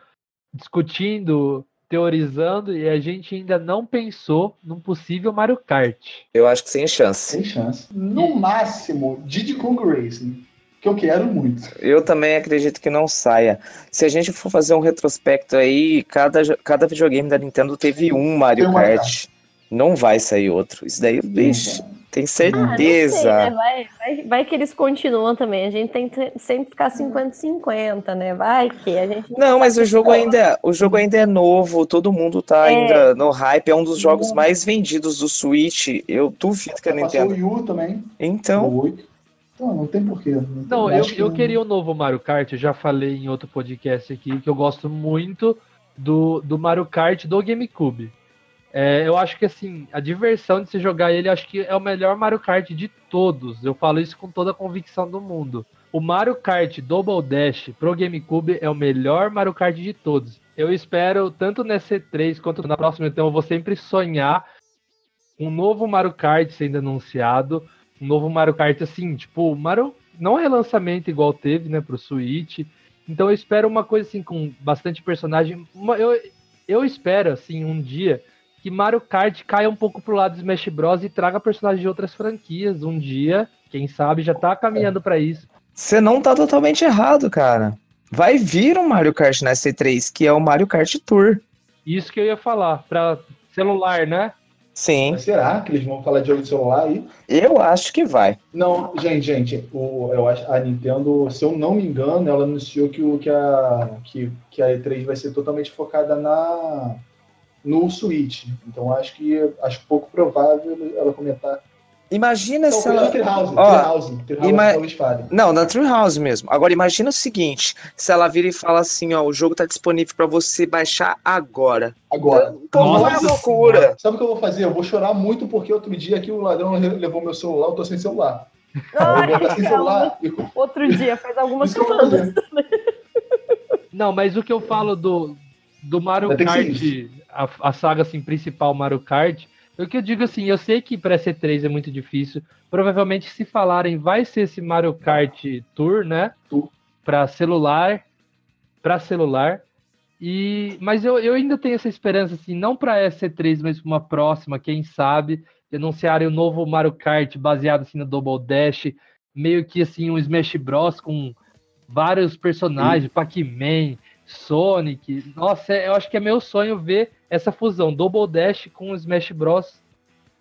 discutindo, teorizando e a gente ainda não pensou num possível Mario Kart. Eu acho que sem chance. Sem chance. No máximo, Diddy Kong Racing. Que eu quero muito. Eu também acredito que não saia. Se a gente for fazer um retrospecto aí, cada, cada videogame da Nintendo teve um Mario Kart. Não vai sair outro. Isso daí, bicho. Tem certeza. Ah, sei, né? vai, vai, vai, que eles continuam também. A gente tem que sempre ficar 50-50, né? Vai que a gente. Não, mas o jogo, ainda, é, o jogo ainda é novo, todo mundo tá é. ainda no hype. É um dos jogos mais vendidos do Switch. Eu duvido que a Nintendo. Passou o Wii U também. Então. Não, não tem porquê. Não, não eu, eu queria o um novo Mario Kart. Eu já falei em outro podcast aqui que eu gosto muito do, do Mario Kart do GameCube. É, eu acho que assim, a diversão de se jogar ele, acho que é o melhor Mario Kart de todos. Eu falo isso com toda a convicção do mundo. O Mario Kart Double Dash pro GameCube é o melhor Mario Kart de todos. Eu espero, tanto nessa E3 quanto na próxima, então eu vou sempre sonhar um novo Mario Kart sendo anunciado. Um novo Mario Kart, assim, tipo, Mario não é lançamento igual teve, né, pro Switch. Então eu espero uma coisa assim, com bastante personagem. Eu, eu espero, assim, um dia que Mario Kart caia um pouco pro lado do Smash Bros e traga personagens de outras franquias um dia, quem sabe já tá caminhando para isso. Você não tá totalmente errado, cara. Vai vir um Mario Kart na C3, que é o Mario Kart Tour. Isso que eu ia falar, para celular, né? Sim. Mas será que eles vão falar de jogo de celular aí? Eu acho que vai. Não, gente, gente, o, eu acho a Nintendo, se eu não me engano, ela anunciou que, o, que, a, que, que a E3 vai ser totalmente focada na, no Switch. Então acho que acho pouco provável ela comentar. Imagina então, se ela. Treehouse, Ó, Treehouse, Treehouse ima... Não, na Treehouse mesmo. Agora imagina o seguinte: se ela vira e fala assim, ó, o jogo tá disponível para você baixar agora. Agora. Pô, não é loucura. Sabe o que eu vou fazer? Eu vou chorar muito porque outro dia aqui o ladrão levou meu celular, eu tô sem celular. Ah, eu vou sem celular. Outro dia, faz algumas semanas. Não, mas o que eu falo do, do Mario Kart a, a saga assim, principal Mario Kart, o que eu digo assim, eu sei que para C3 é muito difícil. Provavelmente, se falarem, vai ser esse Mario Kart Tour, né? Para celular, para celular. E, mas eu, eu ainda tenho essa esperança, assim, não para essa C3, mas para uma próxima, quem sabe, anunciarem o novo Mario Kart baseado assim no Double Dash, meio que assim um Smash Bros com vários personagens, Pac-Man, Sonic. Nossa, é, eu acho que é meu sonho ver essa fusão Double Dash com Smash Bros.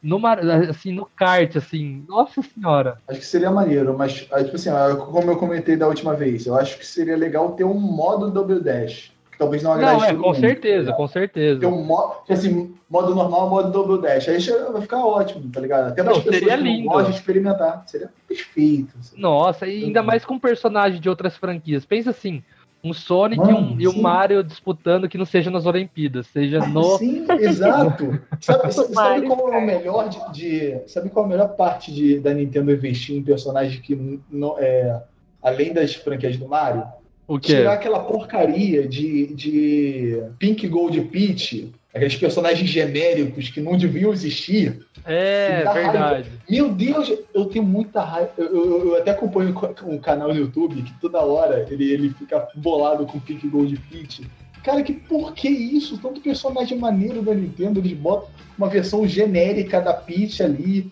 No, assim, no kart, assim, nossa senhora. Acho que seria maneiro, mas tipo assim, como eu comentei da última vez, eu acho que seria legal ter um modo Double Dash. que talvez não agrade Não, é, com mundo. certeza, com certeza. Tem um modo, assim, modo normal, modo double dash. Aí vai ficar ótimo, tá ligado? Até Não, seria que não lindo. gostam de experimentar. Seria perfeito. assim. Nossa, e ainda mais com personagens de outras franquias. Pensa assim, um Sonic e, um, Mano, e um sim. Mario disputando que não seja nas Olimpíadas, seja no... Sim, exato. Sabe, sabe qual é o melhor de, de- Sabe qual é a melhor parte de, da Nintendo investir em personagens que não é além das franquias do Mario? O quê? Tirar aquela porcaria de, de Pink Gold Peach, aqueles personagens genéricos que não deviam existir. É, Dá raiva. verdade. Meu Deus, eu tenho muita raiva. Eu, eu- eu até acompanho um canal no YouTube que toda hora ele, ele fica bolado com Pink Gold Peach. Cara, que por que isso? Tanto personagem maneiro da Nintendo, eles botam uma versão genérica da Peach ali.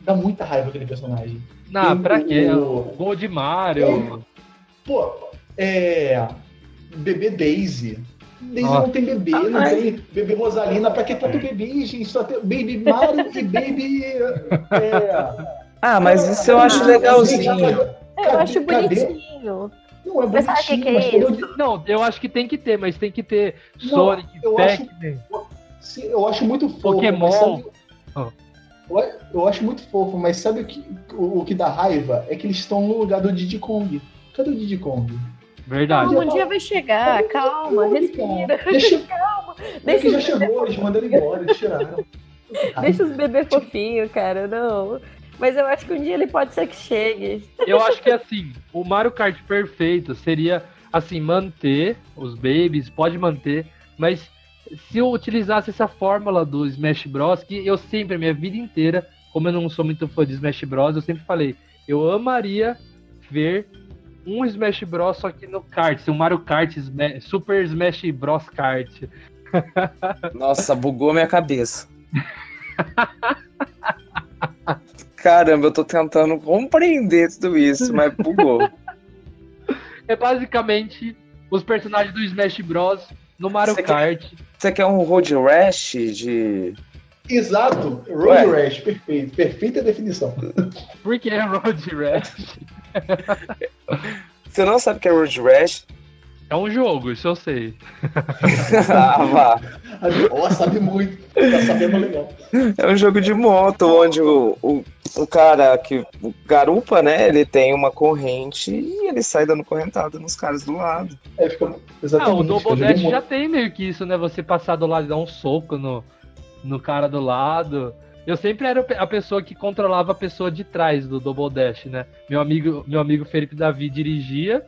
Dá muita raiva aquele personagem. Não, Tem pra quê? o- O Gold Mario. Pô, é. Bebê Daisy. Daisy Nossa. não tem bebê, não mas- tem bebê Rosalina. Pra que tanto bebê, gente? Só tem Baby Mario e Baby. É, Ah, mas isso eu acho legalzinho. Eu acho Cadê? bonitinho. Não é Mas sabe o que é isso? Não, eu acho que tem que ter, mas tem que ter Não, Sonic, eu acho- Pac-Man. Sim, eu acho muito fofo. Pokémon. sabe- Ah. Eu, eu acho muito fofo, mas sabe o que, o, o que dá raiva? É que eles estão no lugar do Diddy Kong. Cadê o Diddy Kong? Verdade. Calma, um dia vai chegar. Calma, respira. Deixa, Deixa já os, chegou, eles mandaram embora, eles tiraram. deixa os bebês fofinhos, cara. Não. Mas eu acho que um dia ele pode ser que chegue. Eu acho que assim, o Mario Kart perfeito seria assim, manter os babies, pode manter, mas se eu utilizasse essa fórmula do Smash Bros, que eu sempre, a minha vida inteira, como eu não sou muito fã de Smash Bros, eu sempre falei, eu amaria ver um Smash Bros só que no kart, um Mario Kart Sma- Super Smash Bros Kart. Nossa, bugou minha cabeça. Caramba, eu tô tentando compreender tudo isso, mas bugou. É basicamente os personagens do Smash Bros no Mario quer- Kart. Você quer um Road Rash de. Exato, Ué. Road Rash, perfeito, perfeita definição. Por que Road Rash? Você não sabe o que é Road Rash? É um jogo, isso eu sei. ah, vá. Ó, sabe muito, tá sabendo legal. É um jogo de moto, onde o, o, o cara que o garupa, né? Ele tem uma corrente e ele sai dando correntada nos caras do lado. É, fica, Ah, exatamente. o Double Dash já tem meio que isso, né? Você passar do lado e dar um soco no, no cara do lado. Eu sempre era a pessoa que controlava a pessoa de trás do Double Dash, né? Meu amigo, meu amigo Felipe Davi dirigia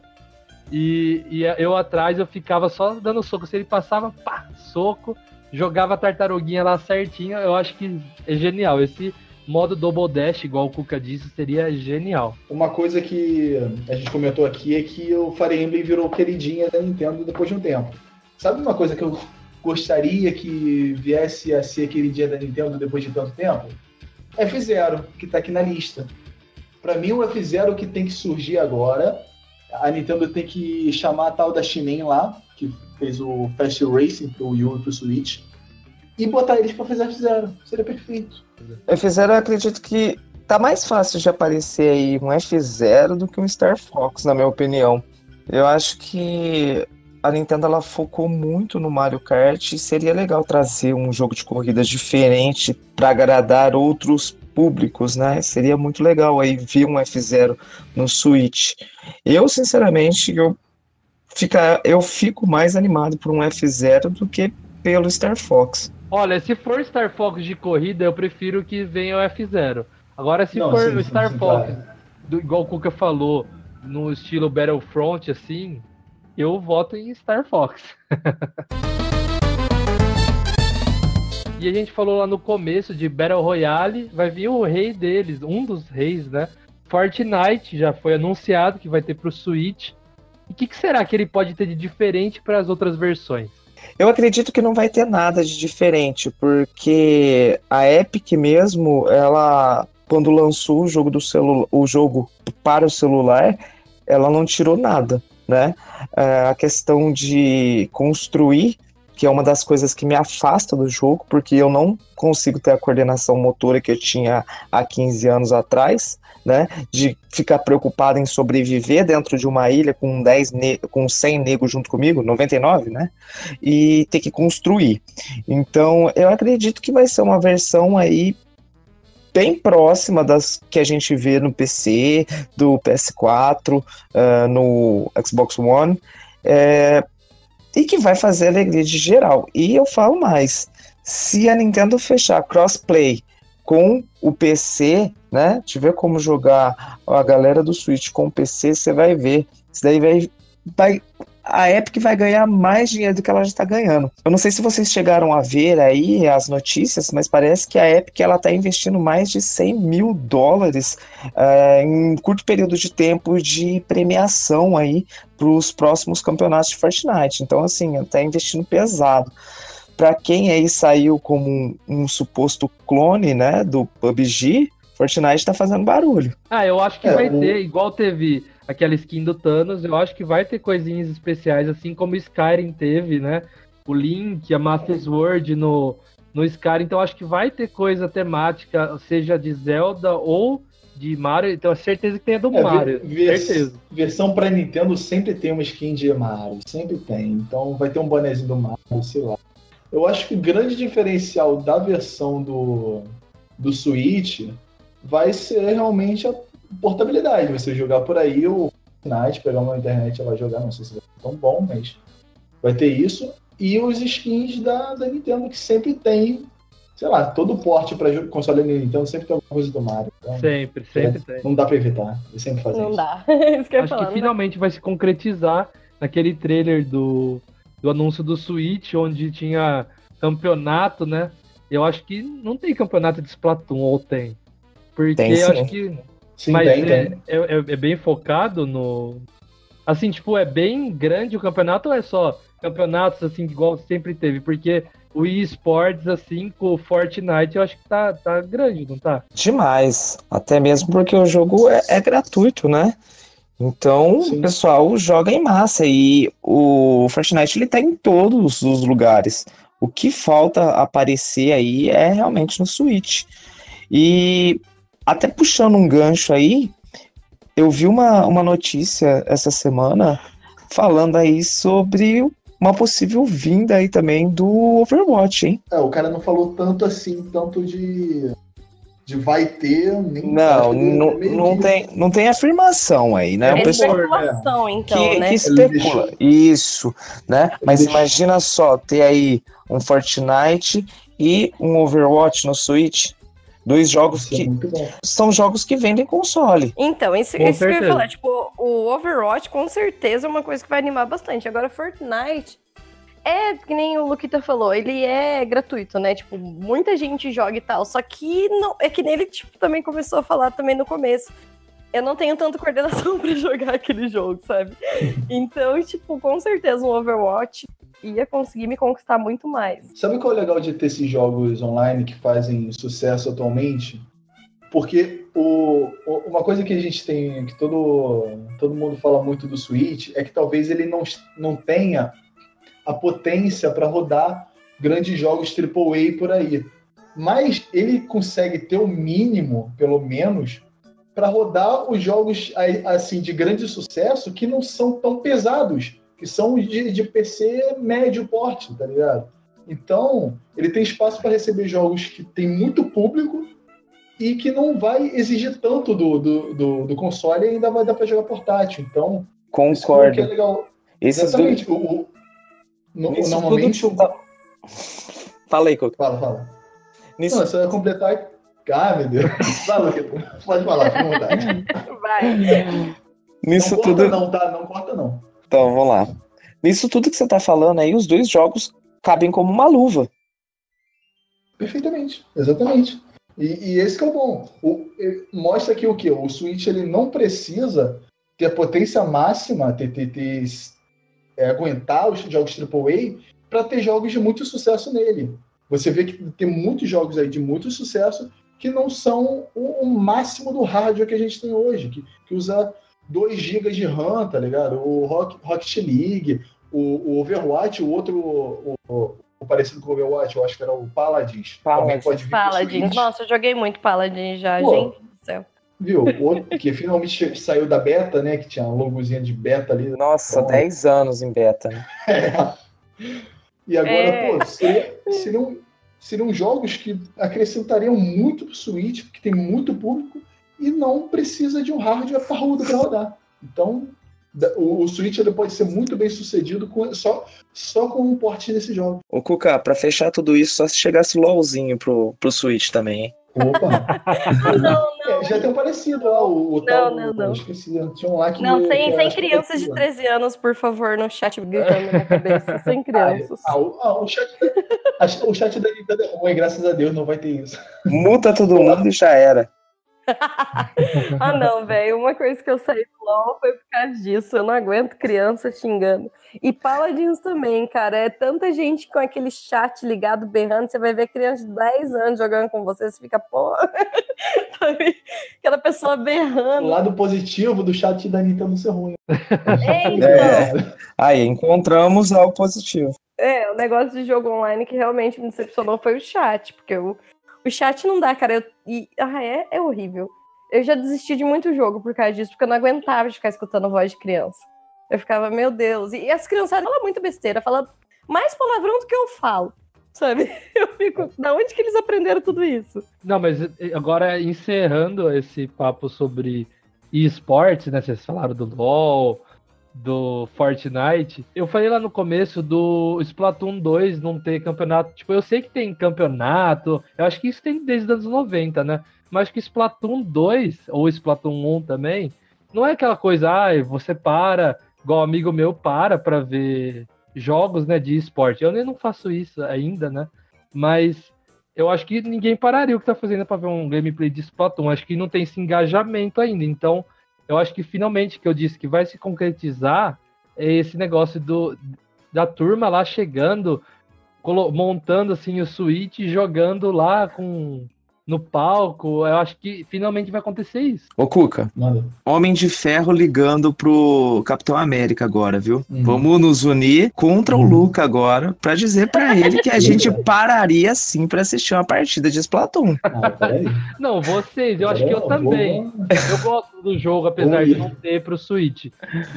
e, e eu atrás eu ficava só dando soco. Se ele passava, pá, soco, jogava a tartaruguinha lá certinho. Eu acho que é genial. Esse modo Double Dash, igual o Kuka disse, seria genial. Uma coisa que a gente comentou aqui é que o Fire Emblem virou queridinha da Nintendo depois de um tempo. Sabe uma coisa que eu gostaria que viesse a ser queridinha da Nintendo depois de tanto tempo? F0, que tá aqui na lista. Pra mim, o F0 que tem que surgir agora, a Nintendo tem que chamar a tal da Shinen lá, que fez o Fast Racing pro Wii U e pro Switch, e botar eles pra fazer F0. Seria perfeito. F0 eu acredito que tá mais fácil de aparecer aí um F0 do que um Star Fox, na minha opinião. Eu acho que a Nintendo ela focou muito no Mario Kart e seria legal trazer um jogo de corridas diferente para agradar outros públicos, né? Seria muito legal aí ver um F0 no Switch. Eu, sinceramente, eu, fica, eu fico mais animado por um F0 do que pelo Star Fox. Olha, se for Star Fox de corrida, eu prefiro que venha o F0. Agora, se Não, for sim, Star sim, Fox, claro. do, igual o Kuka falou, no estilo Battlefront, assim, eu voto em Star Fox. e a gente falou lá no começo de Battle Royale, vai vir o rei deles, um dos reis, né? Fortnite já foi anunciado que vai ter pro Switch. E o que, que será que ele pode ter de diferente para as outras versões? Eu acredito que não vai ter nada de diferente, porque a Epic mesmo, ela quando lançou o jogo do celu o jogo para o celular, ela não tirou nada, né? É, a questão de construir que é uma das coisas que me afasta do jogo, porque eu não consigo ter a coordenação motora que eu tinha há 15 anos atrás, né? De ficar preocupado em sobreviver dentro de uma ilha com 10 com 100 negros junto comigo, 99, né? E ter que construir. Então, eu acredito que vai ser uma versão aí bem próxima das que a gente vê no PC, do PS4, uh, no Xbox One, é, e que vai fazer alegria de geral. E eu falo mais, se a Nintendo fechar crossplay com o PC, né, tiver como jogar a galera do Switch com o PC, você vai ver, isso daí vai, vai a Epic vai ganhar mais dinheiro do que ela já está ganhando. Eu não sei se vocês chegaram a ver aí as notícias, mas parece que a Epic ela está investindo mais de 100 mil dólares uh, em curto período de tempo de premiação aí para os próximos campeonatos de Fortnite. Então, assim, está investindo pesado. Para quem aí saiu como um, um suposto clone, né, do PUBG, Fortnite está fazendo barulho. Ah, eu acho que é, vai o... ter, igual teve aquela skin do Thanos, eu acho que vai ter coisinhas especiais, assim como Skyrim teve, né? O Link, a Master Sword no, no Skyrim, então acho que vai ter coisa temática, seja de Zelda ou de Mario, então é certeza que tem a do é, Mario. Certeza. Versão para Nintendo sempre tem uma skin de Mario, sempre tem. Então vai ter um bonezinho do Mario, sei lá. Eu acho que o grande diferencial da versão do, do Switch vai ser realmente a portabilidade. Você jogar por aí o Fortnite, pegar uma internet e vai jogar, não sei se vai ser tão bom, mas vai ter isso. E os skins da, da Nintendo, que sempre tem, sei lá, todo porte para console da Nintendo sempre tem alguma coisa do Mario. Então, sempre, sempre é, tem. Não dá para evitar. Eu sempre fazer não isso. Não dá. isso que Acho falar, que finalmente vai se concretizar naquele trailer do, do anúncio do Switch, onde tinha campeonato, né? Eu acho que não tem campeonato de Splatoon, ou tem? Porque tem, eu acho que Sim, mas tem, é, tem. É, é, é, bem focado no. Assim, tipo, é bem grande o campeonato ou é só campeonatos, assim, igual sempre teve? Porque o eSports, assim, com o Fortnite, eu acho que tá, tá grande, não tá? Demais. Até mesmo porque o jogo é, é gratuito, né? Então, Sim. o pessoal joga em massa e o Fortnite ele tá em todos os lugares. O que falta aparecer aí é realmente no Switch. E até puxando um gancho aí, eu vi uma, uma notícia essa semana falando aí sobre uma possível vinda aí também do Overwatch, hein? É, o cara não falou tanto assim, tanto de, de vai ter, nem Não, não, não, tem, não tem afirmação aí, né? É especulação, então, que, né? Que especula, isso, né? Mas imagina só, ter aí um Fortnite e um Overwatch no Switch, Dois jogos que são jogos que vendem console. Então, isso, isso que eu ia falar. Tipo, o Overwatch com certeza é uma coisa que vai animar bastante. Agora, Fortnite é, que nem o Luquita falou, ele é gratuito, né? Tipo, muita gente joga e tal. Só que não, é que nele, tipo, também começou a falar também no começo. Eu não tenho tanta coordenação para jogar aquele jogo, sabe? Então, tipo, com certeza um Overwatch ia conseguir me conquistar muito mais. Sabe qual é o legal de ter esses jogos online que fazem sucesso atualmente? Porque o, uma coisa que a gente tem, que todo, todo mundo fala muito do Switch, é que talvez ele não, não tenha a potência para rodar grandes jogos AAA por aí. Mas ele consegue ter o mínimo, pelo menos, para rodar os jogos assim de grande sucesso que não são tão pesados que são de, de PC médio porte, tá ligado? Então, ele tem espaço para receber jogos que tem muito público e que não vai exigir tanto do, do, do, do console e ainda vai dar para jogar portátil. Então, concordo. Isso é legal. Esse Exatamente. Do... O, o, no, normalmente. Tudo... Tá- fala aí, Coco. Fala, fala. Nisso... Não, você vai completar. Ah, meu Deus. Fala, Pode falar, à vontade. Vai. Nisso não tudo. Corta, não, tá? Não corta, não. Então, vamos lá. Nisso tudo que você está falando aí, os dois jogos cabem como uma luva. Perfeitamente, exatamente. E, e esse que é o bom. O, mostra que o que? O Switch ele não precisa ter a potência máxima, ter, ter, ter é, aguentar os jogos AAA para ter jogos de muito sucesso nele. Você vê que tem muitos jogos aí de muito sucesso que não são o, o máximo do hardware que a gente tem hoje, que, que usa 2 GB de RAM, tá ligado? O Rock, Rocket League, O, o Overwatch, o outro, o, o, o parecido com o Overwatch, eu acho que era o Paladins. Paladins. pode Paladins. Nossa, eu joguei muito Paladins já, Pô. gente do céu. Viu? O outro que finalmente saiu da beta, né? Que tinha uma logozinha de beta ali. Nossa, Bom. 10 anos em beta, né? E agora, É. pô, seria- seriam, seriam jogos que acrescentariam muito pro Switch, porque tem muito público, e não precisa de um hardware parrudo para rodar. Então, da- o, o Switch ele pode ser muito bem sucedido com, só, só com um porte desse jogo. Ô, Cuca, pra fechar tudo isso, só se chegasse LOLzinho pro, pro Switch também, hein? Opa! Não, É, já tem um parecido lá, o, o tal. não, não. eu Esqueci, tinha um lá que. Não, sem, sem crianças de parecia. 13 anos, por favor, no chat gritando na cabeça. Sem crianças. Ah, o, ah, o chat, a- o chat da Nintendo é ruim, graças a Deus não vai ter isso. Muta todo mundo e já era. Ah, não, velho. Uma coisa que eu saí do LOL foi por causa disso. Eu não aguento criança xingando. E Paladins também, cara. É tanta gente com aquele chat ligado, berrando. Você vai ver criança de 10 anos jogando com você. Você fica, pô. Aquela pessoa O berrando. lado positivo do chat da Nintendo ser ruim. É, então. É. Aí, encontramos algo positivo. É, o negócio de jogo online que realmente me decepcionou foi o chat, porque o, o chat não dá, cara. Eu, e, ah, é, é horrível. Eu já desisti de muito jogo por causa disso, porque eu não aguentava de ficar escutando voz de criança. Eu ficava, meu Deus. E, as criançadas falam muito besteira, falam mais palavrão do que eu falo. Sabe? Eu fico, da onde que eles aprenderam tudo isso? Não, mas eh, agora encerrando esse papo sobre esportes, né? Vocês falaram do LoL, do Fortnite. Eu falei lá no começo do Splatoon 2 não ter campeonato. Tipo, eu sei que tem campeonato, eu acho que isso tem desde os anos 90, né? Mas acho que Splatoon 2, ou Splatoon 1 também, não é aquela coisa, ah, você para, igual amigo meu para pra ver jogos, né, de esporte. Eu nem não faço isso ainda, né? Mas eu acho que ninguém pararia o que tá fazendo para ver um gameplay de Splatoon. Acho que não tem esse engajamento ainda. Então, eu acho que finalmente que eu disse que vai se concretizar é esse negócio do da turma lá chegando, montando assim o Switch e jogando lá com no palco. Eu acho que finalmente vai acontecer isso. Ô, Cuca, Manda. Homem de Ferro ligando pro Capitão América agora, viu? Uhum. Vamos nos unir contra o Uhum. Luca agora pra dizer pra ele que a gente pararia sim pra assistir uma partida de Splatoon. Ah. Não, vocês, eu acho que eu também. vou- Eu gosto do jogo, apesar de não ter pro Switch.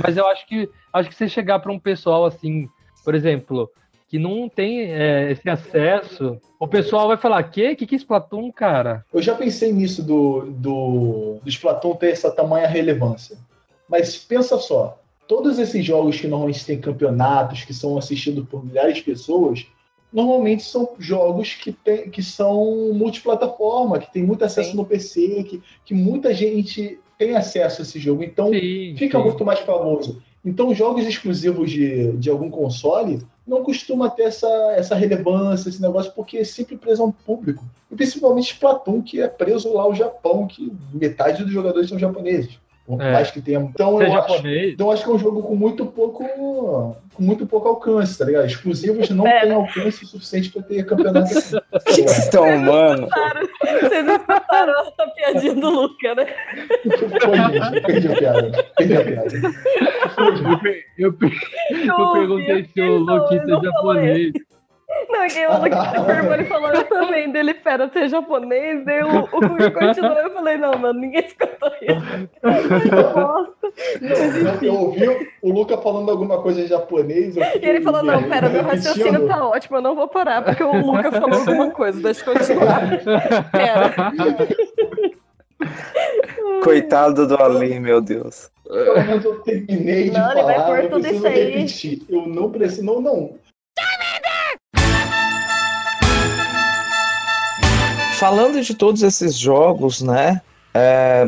Mas eu acho que acho que você chegar para um pessoal assim, por exemplo, que não tem é, esse acesso, o pessoal vai falar: "Que? Que que é Splatoon, cara?" Eu já pensei nisso do, do, do Splatoon ter essa tamanha relevância. Mas pensa só, todos esses jogos que normalmente têm campeonatos, que são assistidos por milhares de pessoas, normalmente são jogos que, tem, que são multiplataforma, que tem muito acesso Sim. no PC, que, que muita gente tem acesso a esse jogo. Então Sim, fica sim. muito mais famoso. Então, jogos exclusivos de, de algum console não costuma ter essa, essa relevância, esse negócio, porque é sempre preso a um público. E principalmente Splatoon, que é preso lá ao Japão, que metade dos jogadores são japoneses. Por É. mais que tenha. Então, Você é eu acho, japonês? então, eu acho que é um jogo com muito pouco, com muito pouco alcance, tá ligado? Exclusivos não É. têm alcance suficiente para ter campeonato assim. Que estão, mano? Vocês escutaram a piadinha do Luca, né? Foi, gente, perdi a piada. Perdi a piada. Eu, eu, per- eu perguntei se o Luquita é japonês. Não, é que o e falou eu também dele, pera, você é japonês? Daí o, o Cuca continuou, eu falei, não, mano, ninguém escutou isso. Eu. Eu ouvi o Luca falando alguma coisa em japonês. eu E ele falou, não, pera, meu raciocínio tá ótimo, eu não vou parar, porque o Luca falou alguma coisa, deixa eu continuar. Pera. Coitado do Ali, meu Deus. Pelo menos eu terminei de Não, ele vai falar, pôr eu tudo preciso isso aí. repetir. Eu não preciso, não, não. Falando de todos esses jogos, né? é,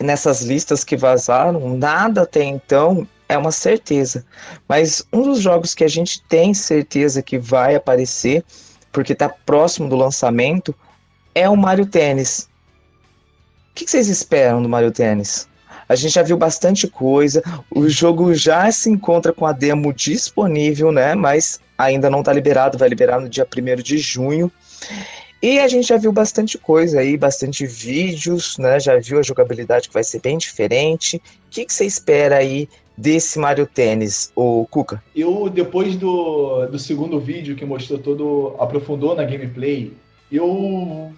nessas listas que vazaram, nada até então é uma certeza. Mas um dos jogos que a gente tem certeza que vai aparecer, porque está próximo do lançamento, é o Mario Tennis. O que vocês esperam do Mario Tennis? A gente já viu bastante coisa, o jogo já se encontra com a demo disponível, né? Mas ainda não está liberado, vai liberar no dia 1 de junho. E a gente já viu bastante coisa aí, bastante vídeos, né? Já viu a jogabilidade que vai ser bem diferente. O que, você espera aí desse Mario Tênis, o Cuca? Eu, depois do, do segundo vídeo que mostrou todo, aprofundou na gameplay, eu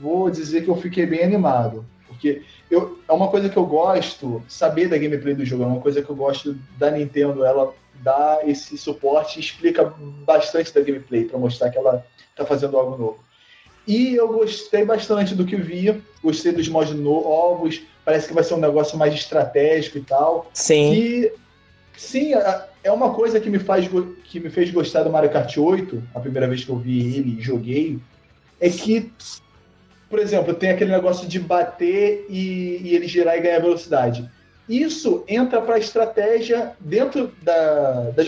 vou dizer que eu fiquei bem animado. Porque eu, é uma coisa que eu gosto, saber da gameplay do jogo, é uma coisa que eu gosto da Nintendo, ela dá esse suporte e explica bastante da gameplay para mostrar que ela está fazendo algo novo. E eu gostei bastante do que vi, gostei dos mods novos, parece que vai ser um negócio mais estratégico e tal. Sim. E sim, é uma coisa que me faz que me fez gostar do Mario Kart 8, a primeira vez que eu vi ele e joguei, é que por exemplo, tem aquele negócio de bater e, e ele girar e ganhar velocidade. Isso entra para a estratégia dentro da, da,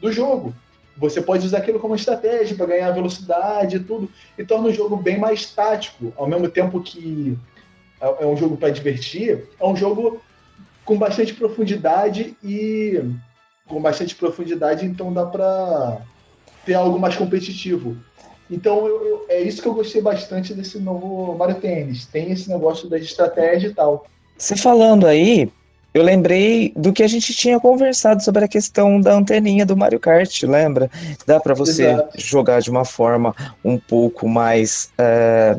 do jogo. Você pode usar aquilo como estratégia para ganhar velocidade e tudo, e torna o jogo bem mais tático, ao mesmo tempo que é, é um jogo para divertir, é um jogo com bastante profundidade e com bastante profundidade, então dá para ter algo mais competitivo. Então eu, eu, é isso que eu gostei bastante desse novo Mario Tennis. Tem esse negócio da estratégia e tal. Você falando aí, eu lembrei do que a gente tinha conversado sobre a questão da anteninha do Mario Kart, lembra? Dá para você Exato. jogar de uma forma um pouco mais. É,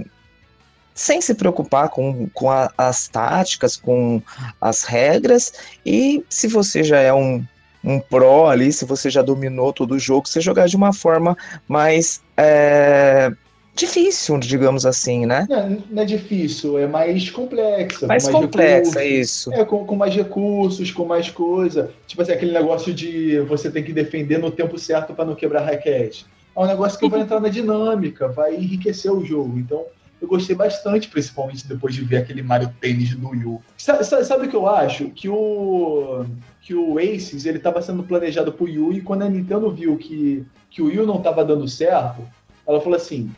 sem se preocupar com, com a, as táticas, com as regras, e se você já é um um pro ali, se você já dominou todo o jogo, você jogar de uma forma mais é, difícil, digamos assim, né? Não, não, é difícil, é mais complexa. Mais, mais complexa, é isso. É, com, com, mais recursos, com mais coisa. Tipo assim, aquele negócio de você tem que defender no tempo certo para não quebrar raquete. É um negócio que vai entrar na dinâmica, vai enriquecer o jogo. Então, eu gostei bastante, principalmente depois de ver aquele Mario Tênis do Yu. Sabe, sabe, o que eu acho? Que o que o Aces ele estava sendo planejado pro Yu e quando a Nintendo viu que, que o Yu não estava dando certo, ela falou assim: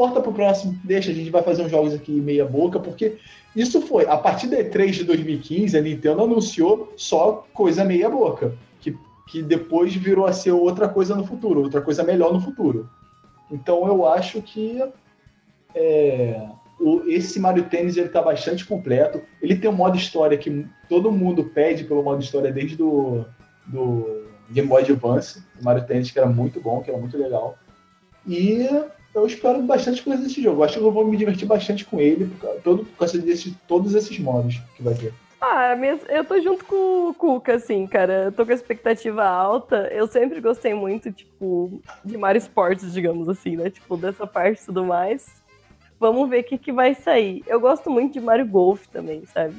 porta pro próximo, deixa, a gente vai fazer uns jogos aqui meia boca, porque isso foi, a partir da E3 de 2015, a Nintendo anunciou só coisa meia boca, que, que depois virou a ser outra coisa no futuro, outra coisa melhor no futuro. Então eu acho que é, o, esse Mario Tennis ele tá bastante completo. Ele tem um modo história que todo mundo pede pelo modo história desde do, do Game Boy Advance. O Mario Tennis que era muito bom, que era muito legal. E eu espero bastante coisa desse jogo. Acho que eu vou me divertir bastante com ele, por, todo, por causa de todos esses modos que vai ter. Ah, eu tô junto com o Cuca, assim, cara. Eu tô com a expectativa alta. Eu sempre gostei muito, tipo, de Mario Sports, digamos assim, né? Tipo, dessa parte e tudo mais. Vamos ver o que, que vai sair. Eu gosto muito de Mario Golf também, sabe?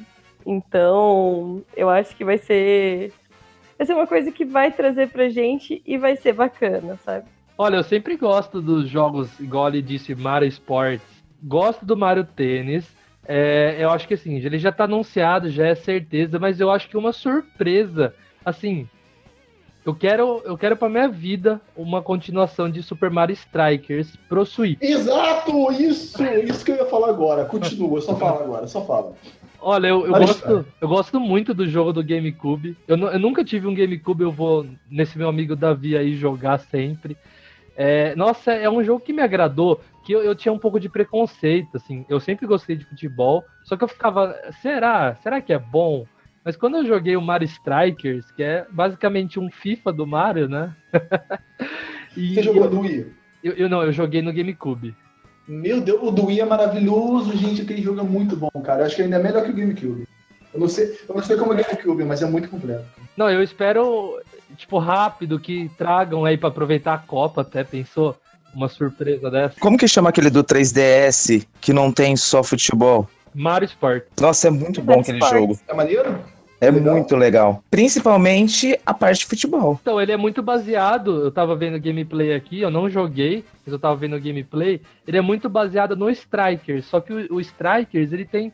Então, eu acho que vai ser. Vai ser uma coisa que vai trazer pra gente e vai ser bacana, sabe? Olha, eu sempre gosto dos jogos, igual ele disse, Mario Sports. Gosto do Mario Tênis. É, eu acho que assim, ele já tá anunciado, já é certeza, mas eu acho que uma surpresa, assim, eu quero, eu quero para minha vida uma continuação de Super Mario Strikers pro Switch. Exato, isso, isso que eu ia falar agora. Continua, só fala agora, só fala. Olha, eu, eu gosto, eu gosto muito do jogo do GameCube. Eu, eu nunca tive um GameCube, eu vou nesse meu amigo Davi aí jogar sempre. É, nossa, é um jogo que me agradou, que eu, eu, tinha um pouco de preconceito, assim. Eu sempre gostei de futebol, só que eu ficava, será? Será que é bom? Mas quando eu joguei o Mario Strikers, que é basicamente um FIFA do Mario, né? Você jogou no Wii? Eu, eu, não, eu joguei no GameCube. Meu Deus, o do Wii é maravilhoso, gente. Aquele jogo é muito bom, cara. Eu acho que ainda é melhor que o GameCube. Eu não sei, eu não sei como é o GameCube, mas é muito completo. Não, eu espero, tipo, rápido que tragam aí para aproveitar a Copa, até pensou? Uma surpresa dessa. Como que chama aquele do 3DS que não tem só futebol? Mario Sport. Nossa, é muito bom aquele jogo. É maneiro? É legal. muito legal. Principalmente a parte de futebol. Então, ele é muito baseado. Eu tava vendo gameplay aqui, eu não joguei, mas eu tava vendo gameplay. Ele é muito baseado no Strikers. Só que o, o Strikers, ele tem.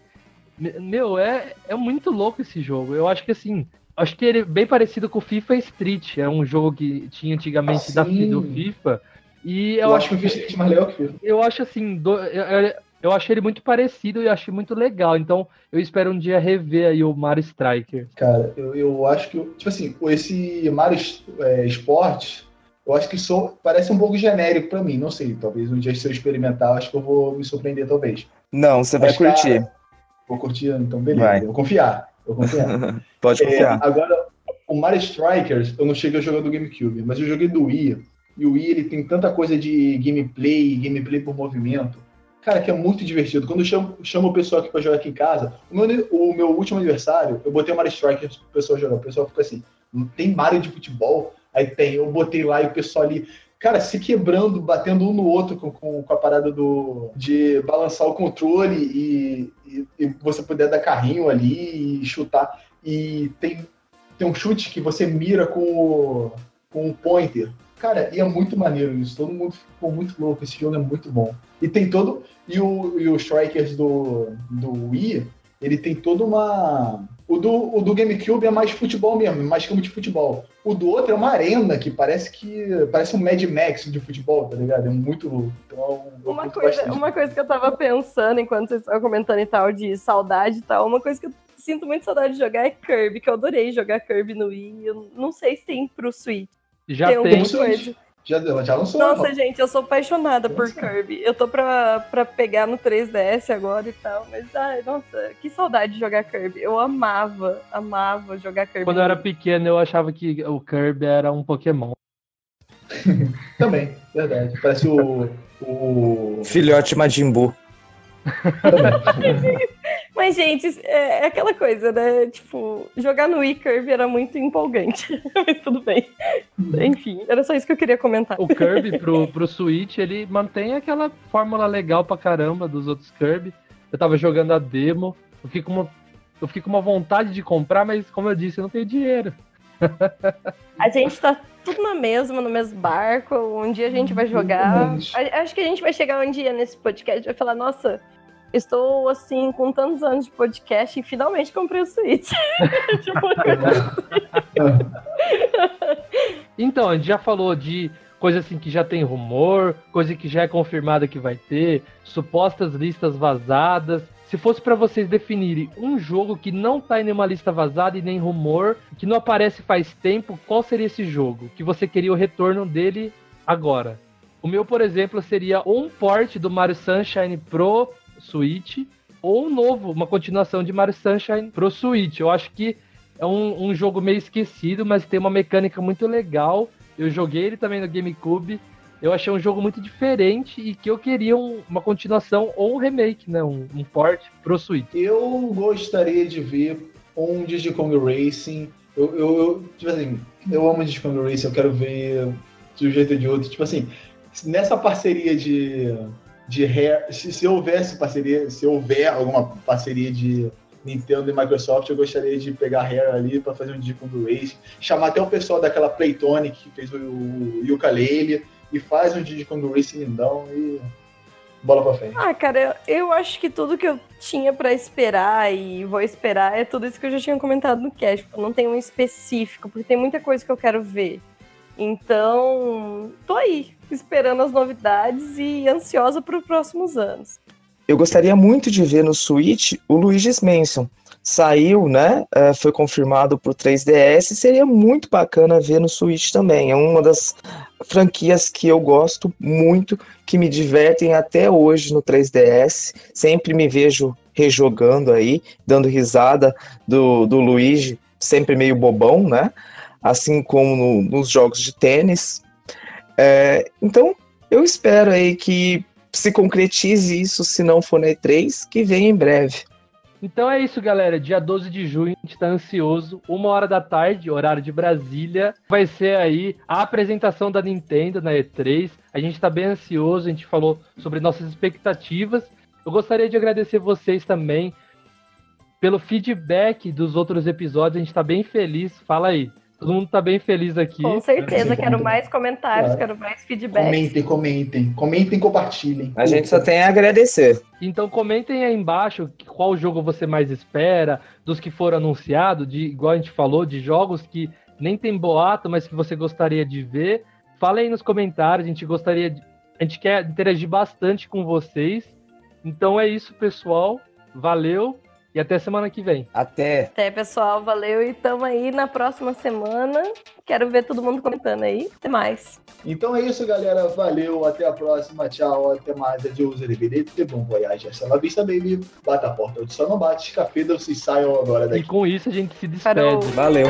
Meu, é, é muito louco esse jogo. Eu acho que assim. Acho que ele é bem parecido com o FIFA Street. É um jogo que tinha antigamente ah, da, do FIFA. E eu, eu acho que o FIFA Street é mais legal que o FIFA. Eu acho assim. Do, eu, eu achei ele muito parecido e achei muito legal. Então, eu espero um dia rever aí o Mario Striker. Cara, eu, eu acho que, tipo assim, esse Mario é, Esporte, eu acho que só parece um pouco genérico para mim. Não sei, talvez um dia se eu experimentar, acho que eu vou me surpreender, talvez. Não, você vai curtir. Cara, vou curtir, então beleza. Vai. Eu vou confiar. Vou confiar. Pode É, confiar. agora, o Mario Strikers, eu não cheguei a jogar do GameCube, mas eu joguei do Wii. E o Wii ele tem tanta coisa de gameplay, gameplay por movimento. Cara, que é muito divertido. Quando eu chamo, chamo o pessoal aqui pra jogar aqui em casa, o meu, o meu último aniversário, eu botei o Mario Strikers pro pessoal jogar. O pessoal fica assim, tem Mario de futebol? Aí tem, eu botei lá e o pessoal ali, cara, se quebrando, batendo um no outro com, com, com a parada do de balançar o controle e, e, e você poder dar carrinho ali e chutar. E tem, tem um chute que você mira com o, com o pointer. Cara, e é muito maneiro isso. Todo mundo ficou muito louco. Esse jogo é muito bom. E tem todo. E o, e o Strikers do, do Wii, ele tem toda uma. O do, o do GameCube é mais futebol mesmo, mais campo de futebol. O do outro é uma arena que parece que. Parece um Mad Max de futebol, tá ligado? É muito louco. Então, Uma coisa, bastante. uma coisa que eu tava pensando enquanto vocês estavam comentando e tal, de saudade e tal, uma coisa que eu sinto muito saudade de jogar é Kirby, que eu adorei jogar Kirby no Wii. Eu não sei se tem pro Switch. Já tem tem. alguma Switch. coisa. Já, já lançou. Nossa, gente, eu sou apaixonada por Nossa. Kirby. Eu tô pra, pra pegar no 3DS agora e tal, mas, ai, nossa, que saudade de jogar Kirby. Eu amava, amava jogar Kirby. Quando eu era pequeno, eu achava que o Kirby era um Pokémon. Também, verdade. Parece o. o... Filhote Majin Buu. Mas, gente, é, é aquela coisa, né? Tipo, jogar no Kirby era muito empolgante. mas tudo bem. Enfim, era só isso que eu queria comentar. O Kirby pro, pro Switch, ele mantém aquela fórmula legal pra caramba dos outros Kirby. Eu tava jogando a demo, eu fiquei com uma, eu fiquei com uma vontade de comprar, mas como eu disse, eu não tenho dinheiro. A gente tá tudo na mesma, no mesmo barco. Um dia a gente vai jogar. Acho que a gente vai chegar um dia nesse podcast e vai falar, nossa, estou assim, com tantos anos de podcast e finalmente comprei o Switch. tipo, Então, a gente já falou de coisa assim que já tem rumor, coisa que já é confirmada que vai ter, supostas listas vazadas. Se fosse pra vocês definirem um jogo que não tá em nenhuma lista vazada e nem rumor, que não aparece faz tempo, qual seria esse jogo? Que você queria o retorno dele agora? O meu, por exemplo, seria um port do Mario Sunshine pro Switch, ou um novo, uma continuação de Mario Sunshine pro Switch. Eu acho que é um, um jogo meio esquecido, mas tem uma mecânica muito legal. Eu joguei ele também no GameCube. Eu achei um jogo muito diferente e que eu queria um- uma continuação ou um remake, né? Um, um port pro Switch. Eu gostaria de ver um Kong Racing. Eu, eu, eu, tipo assim, eu amo Kong Racing, eu quero ver de um jeito ou de outro. Tipo assim, nessa parceria de, de Rare, se, se houvesse parceria, se houver alguma parceria de Nintendo e Microsoft, eu gostaria de pegar a Rare ali para fazer um Diddy Kong Racing. Chamar até o pessoal daquela Playtonic que fez o, o Yooka-Laylee e faz um Diddy Kong Racing lindão e bola pra frente. Ah, cara, eu, eu acho que tudo que eu tinha pra esperar e vou esperar é tudo isso que eu já tinha comentado no cast. Tipo, não tem um específico, porque tem muita coisa que eu quero ver. Então, tô aí, esperando as novidades e ansiosa para os próximos anos. Eu gostaria muito de ver no Switch o Luigi's Mansion. Saiu, né? é, foi confirmado pro 3DS. Seria muito bacana ver no Switch também. É uma das franquias que eu gosto muito, que me divertem até hoje no 3DS. Sempre me vejo rejogando aí, dando risada do, do Luigi, sempre meio bobão, né? Assim como no- nos jogos de tênis. É, então, eu espero aí que se concretize isso, se não for na E3, que vem em breve. Então é isso, galera. Dia 12 de junho, a gente tá ansioso. Uma hora da tarde, horário de Brasília. Vai ser aí a apresentação da Nintendo na E3. A gente tá bem ansioso, a gente falou sobre nossas expectativas. Eu gostaria de agradecer vocês também pelo feedback dos outros episódios. A gente tá bem feliz. Fala aí. Todo mundo tá bem feliz aqui. Com certeza, quero mais comentários, Claro. quero mais feedback. Comentem, comentem. Comentem e compartilhem. A gente só tem a agradecer. Então comentem aí embaixo qual jogo você mais espera, dos que foram anunciados, de igual a gente falou, de jogos que nem tem boato, mas que você gostaria de ver. Fala aí nos comentários, a gente gostaria de... A gente quer interagir bastante com vocês. Então é isso, pessoal. Valeu e até semana que vem. Até. Até, pessoal. Valeu e tamo aí na próxima semana. Quero ver todo mundo comentando aí. Até mais. Então é isso, galera. Valeu. Até a próxima. Tchau. Até mais. Adiós, DVD. Bom voyage. Essa é a vista, baby. Bata a porta onde só não bate. Escafedam-se e saiam agora E daqui. com isso a gente se despede. Parou. Valeu.